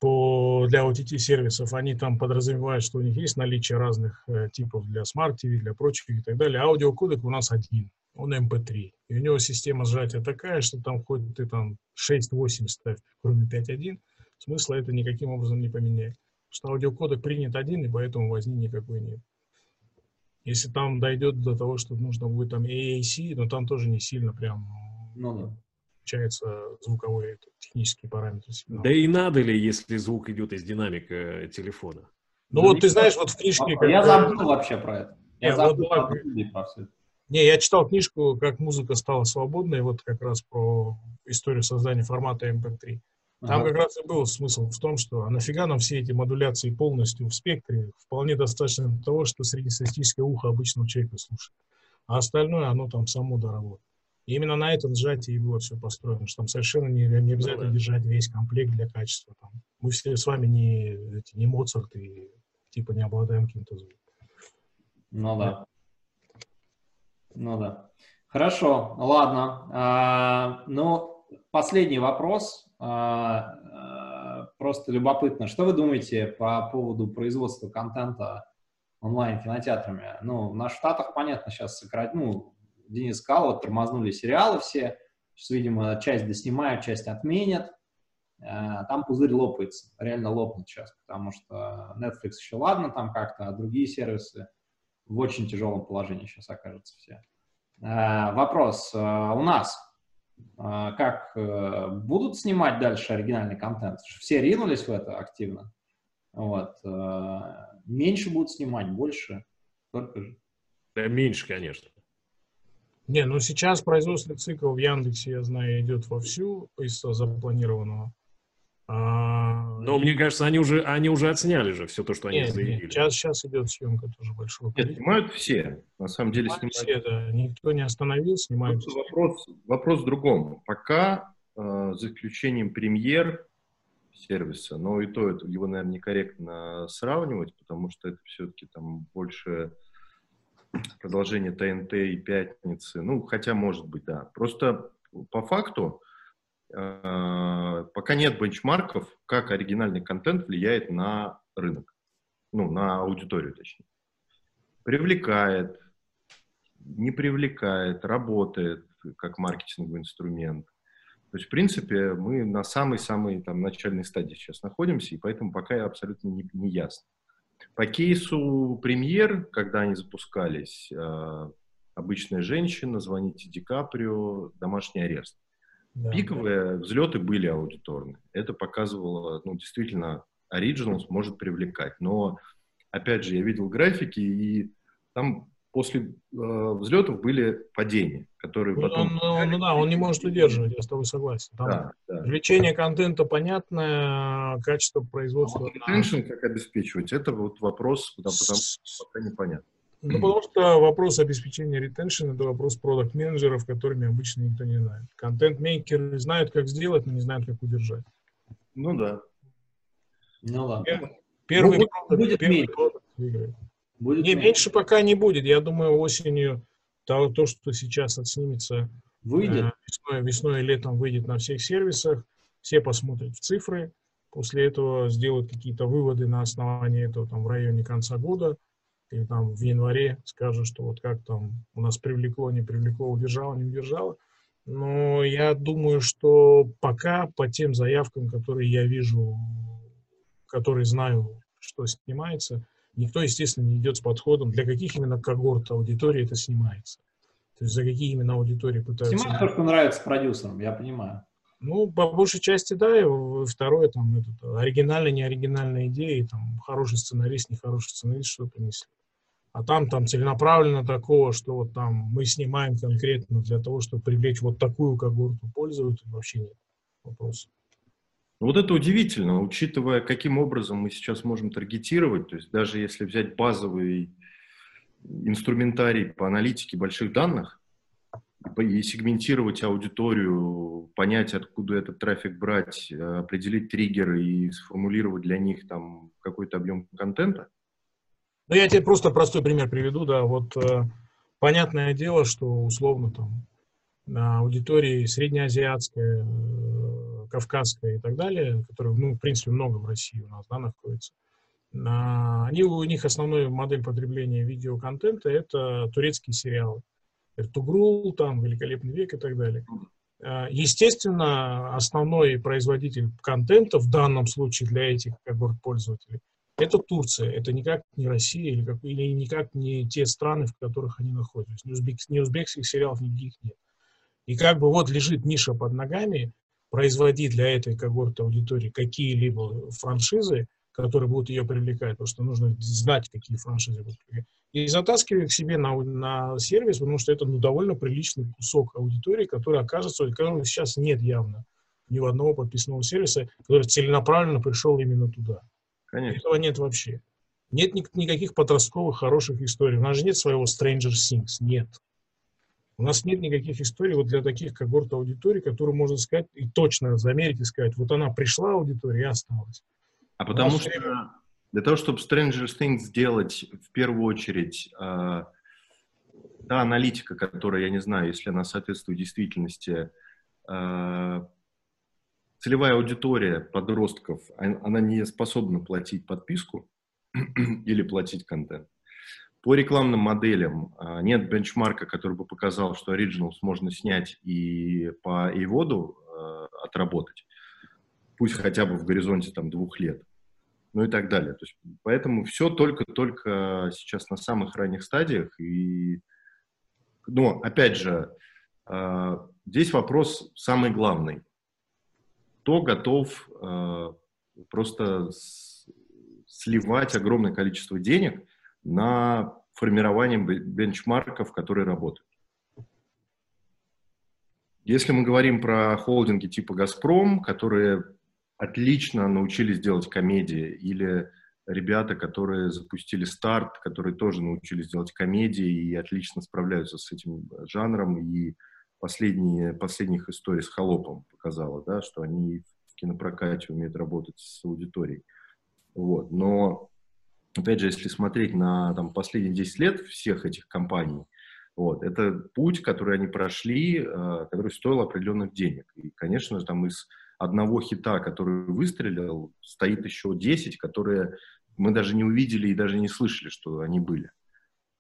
по, для OTT-сервисов, они там подразумевают, что у них есть наличие разных э, типов для Smart TV, для прочих и так далее. Аудиокодек у нас один, он MP3. И у него система сжатия такая, что там хоть ты там 6-8 ставь, кроме 5.1, смысла это никаким образом не поменяет. Потому что аудиокодек принят один, и поэтому возни никакой нет. Если там дойдет до того, что нужно будет там AAC, но там тоже не сильно прям ну, да. получается звуковой технический параметр. Сигнала. Да и надо ли, если звук идет из динамика телефона? Ну да вот ты знаешь, вот в книжке... Я забыл вообще про это. Я, я забыл вот, про все это. Не, я читал книжку «Как музыка стала свободной», вот как раз про историю создания формата MP3. Там ага. как раз и был смысл в том, что а нафига нам все эти модуляции полностью в спектре, вполне достаточно того, что среднестатистическое ухо обычного человека слушает. А остальное, оно там само доработает. И именно на этом сжатии и было все построено, что там совершенно не, не обязательно ну, да. держать весь комплект для качества. Там. Мы все с вами не, не Моцарт и типа не обладаем каким-то звуком. Ну да. Ну да. Хорошо, ладно. А, ну, последний вопрос. А, а, просто любопытно. Что вы думаете по поводу производства контента онлайн-кинотеатрами? Ну, на Штатах, понятно, сейчас сократить, ну, Денис сказал, вот тормознули сериалы все, сейчас, видимо, часть доснимают, часть отменят. А, там пузырь лопается, реально лопнет сейчас, потому что Netflix еще ладно там как-то, а другие сервисы в очень тяжелом положении сейчас окажутся все. Вопрос. У нас как э, будут снимать дальше оригинальный контент? Все ринулись в это активно. Вот. Э, меньше будут снимать, больше, только же. Да, меньше, конечно. Не, ну сейчас производственный цикл в Яндексе, я знаю, идет вовсю из запланированного. А, Но мне кажется, они уже, они уже отсняли же все то, что они нет, заявили. Нет, сейчас, сейчас идет съемка тоже большого. Нет, снимают все. На самом деле снимают, снимают. все, да. Никто не остановил, снимают. Вопрос, вопрос в другом. Пока, э, за исключением премьер сервиса, но и то это, его, наверное, некорректно сравнивать, потому что это все-таки там больше продолжение ТНТ и Пятницы. Ну, хотя, может быть, да. Просто по факту пока нет бенчмарков, как оригинальный контент влияет на рынок, ну, на аудиторию, точнее. Привлекает, не привлекает, работает как маркетинговый инструмент. То есть, в принципе, мы на самой-самой там начальной стадии сейчас находимся, и поэтому пока абсолютно не, не ясно. По кейсу премьер, когда они запускались, э, обычная женщина, звоните Ди Каприо, домашний арест. Да, Пиковые взлеты были аудиторные. Это показывало, ну, действительно, Originals может привлекать. Но, опять же, я видел графики, и там после э, взлетов были падения, которые ну, потом... Ну, ну да, он не может удерживать, я с тобой согласен. Там да, да. Привлечение контента понятное, качество производства... А вот как обеспечивать, это вот вопрос, да, потому что пока непонятно. Ну, потому что вопрос обеспечения ретеншн – это вопрос продукт-менеджеров, которыми обычно никто не знает. Контент-мейкеры знают, как сделать, но не знают, как удержать. Ну да. Ну ладно. Первый ну, продукт, будет первый меньше. продукт выиграет. Будет не, меньше. меньше пока не будет. Я думаю, осенью то, то что сейчас отснимется выйдет. Э, весной, весной и летом выйдет на всех сервисах. Все посмотрят в цифры. После этого сделают какие-то выводы на основании этого там, в районе конца года или там в январе скажут, что вот как там у нас привлекло, не привлекло, удержало, не удержало. Но я думаю, что пока по тем заявкам, которые я вижу, которые знаю, что снимается, никто, естественно, не идет с подходом, для каких именно когорт аудитории это снимается. То есть за какие именно аудитории пытаются... Снимают то, что нравится продюсерам, я понимаю. Ну, по большей части, да. И второе, там, этот, оригинальная, неоригинальная идея, там, хороший сценарист, нехороший сценарист, что принесли. А там, там целенаправленно такого, что вот там мы снимаем конкретно для того, чтобы привлечь вот такую когорту пользователей, вообще нет вопроса. Ну, вот это удивительно, учитывая, каким образом мы сейчас можем таргетировать, то есть даже если взять базовый инструментарий по аналитике больших данных и сегментировать аудиторию, понять, откуда этот трафик брать, определить триггеры и сформулировать для них там какой-то объем контента, ну, я тебе просто простой пример приведу, да, вот э, понятное дело, что условно там на аудитории среднеазиатская, э, кавказская и так далее, которые, ну, в принципе, много в России у нас, да, находится, на, они, у них основная модель потребления видеоконтента – это турецкие сериалы. Эртугрул, там, Великолепный век и так далее. Э, естественно, основной производитель контента в данном случае для этих когорт пользователей – это Турция, это никак не Россия или, как, или никак не те страны, в которых они находятся. Ни, узбек, ни узбекских сериалов никаких нет. И как бы вот лежит ниша под ногами, производить для этой когорты аудитории какие-либо франшизы, которые будут ее привлекать, потому что нужно знать, какие франшизы будут привлекать. И затаскивать к себе на, на сервис, потому что это ну, довольно приличный кусок аудитории, который окажется, которого сейчас нет явно ни у одного подписанного сервиса, который целенаправленно пришел именно туда. Конечно. Этого нет вообще. Нет ни- никаких подростковых хороших историй. У нас же нет своего Stranger Things. Нет. У нас нет никаких историй вот для таких когорт аудиторий, которые можно сказать и точно замерить и сказать, вот она пришла аудитория и осталась. А потому что для того, чтобы Stranger Things сделать, в первую очередь, э, та аналитика, которая, я не знаю, если она соответствует действительности, э, целевая аудитория подростков, а, она не способна платить подписку или платить контент. По рекламным моделям а, нет бенчмарка, который бы показал, что Originals можно снять и по AVOD а, отработать, пусть хотя бы в горизонте там, двух лет, ну и так далее. То есть, поэтому все только-только сейчас на самых ранних стадиях. И, но, опять же, здесь вопрос самый главный – кто готов э, просто сливать огромное количество денег на формирование бенчмарков, которые работают. Если мы говорим про холдинги типа «Газпром», которые отлично научились делать комедии, или ребята, которые запустили старт, которые тоже научились делать комедии и отлично справляются с этим жанром, и последние, последних историй с Холопом показала, да, что они в кинопрокате умеют работать с аудиторией. Вот. Но, опять же, если смотреть на там, последние 10 лет всех этих компаний, вот, это путь, который они прошли, э, который стоил определенных денег. И, конечно же, там из одного хита, который выстрелил, стоит еще 10, которые мы даже не увидели и даже не слышали, что они были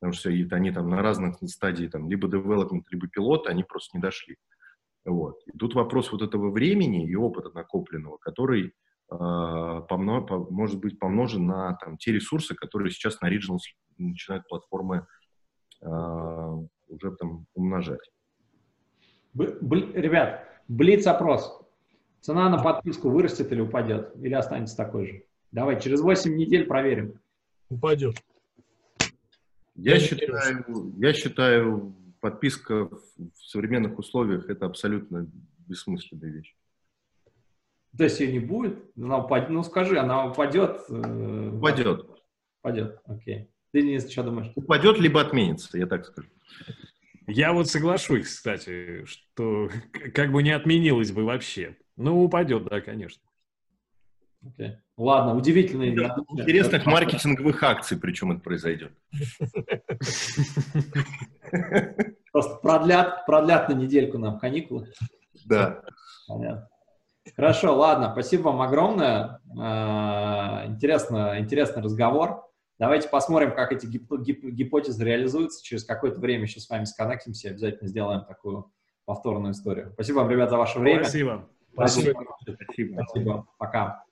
потому что они там на разных стадиях, там, либо development, либо пилот, они просто не дошли. Вот. И тут вопрос вот этого времени и опыта накопленного, который э, помно, по, может быть помножен на там, те ресурсы, которые сейчас на Regionals начинают платформы э, уже там умножать. Б, б, ребят, блиц-опрос. Цена на подписку вырастет или упадет? Или останется такой же? Давай, через 8 недель проверим. Упадет. Я, считаю, я считаю, подписка в современных условиях это абсолютно бессмысленная вещь. То есть ее не будет? Она упадет, ну скажи, она упадет? Э, упадет. Упадет, окей. Ты, Денис, что думаешь? Упадет, либо отменится, я так скажу. Я вот соглашусь, кстати, что как бы не отменилось бы вообще. Ну, упадет, да, конечно. Okay. Ладно, удивительные. Интересных маркетинговых акций, причем это произойдет. Просто продлят, продлят на недельку нам каникулы. Да. Понятно. Хорошо, ладно, спасибо вам огромное. А, интересно, интересный разговор. Давайте посмотрим, как эти гип гип гипотезы реализуются. Через какое-то время еще с вами сконнектимся, обязательно сделаем такую повторную историю. Спасибо вам, ребята, за ваше время. Спасибо. Спасибо. Спасибо. Спасибо. Пока.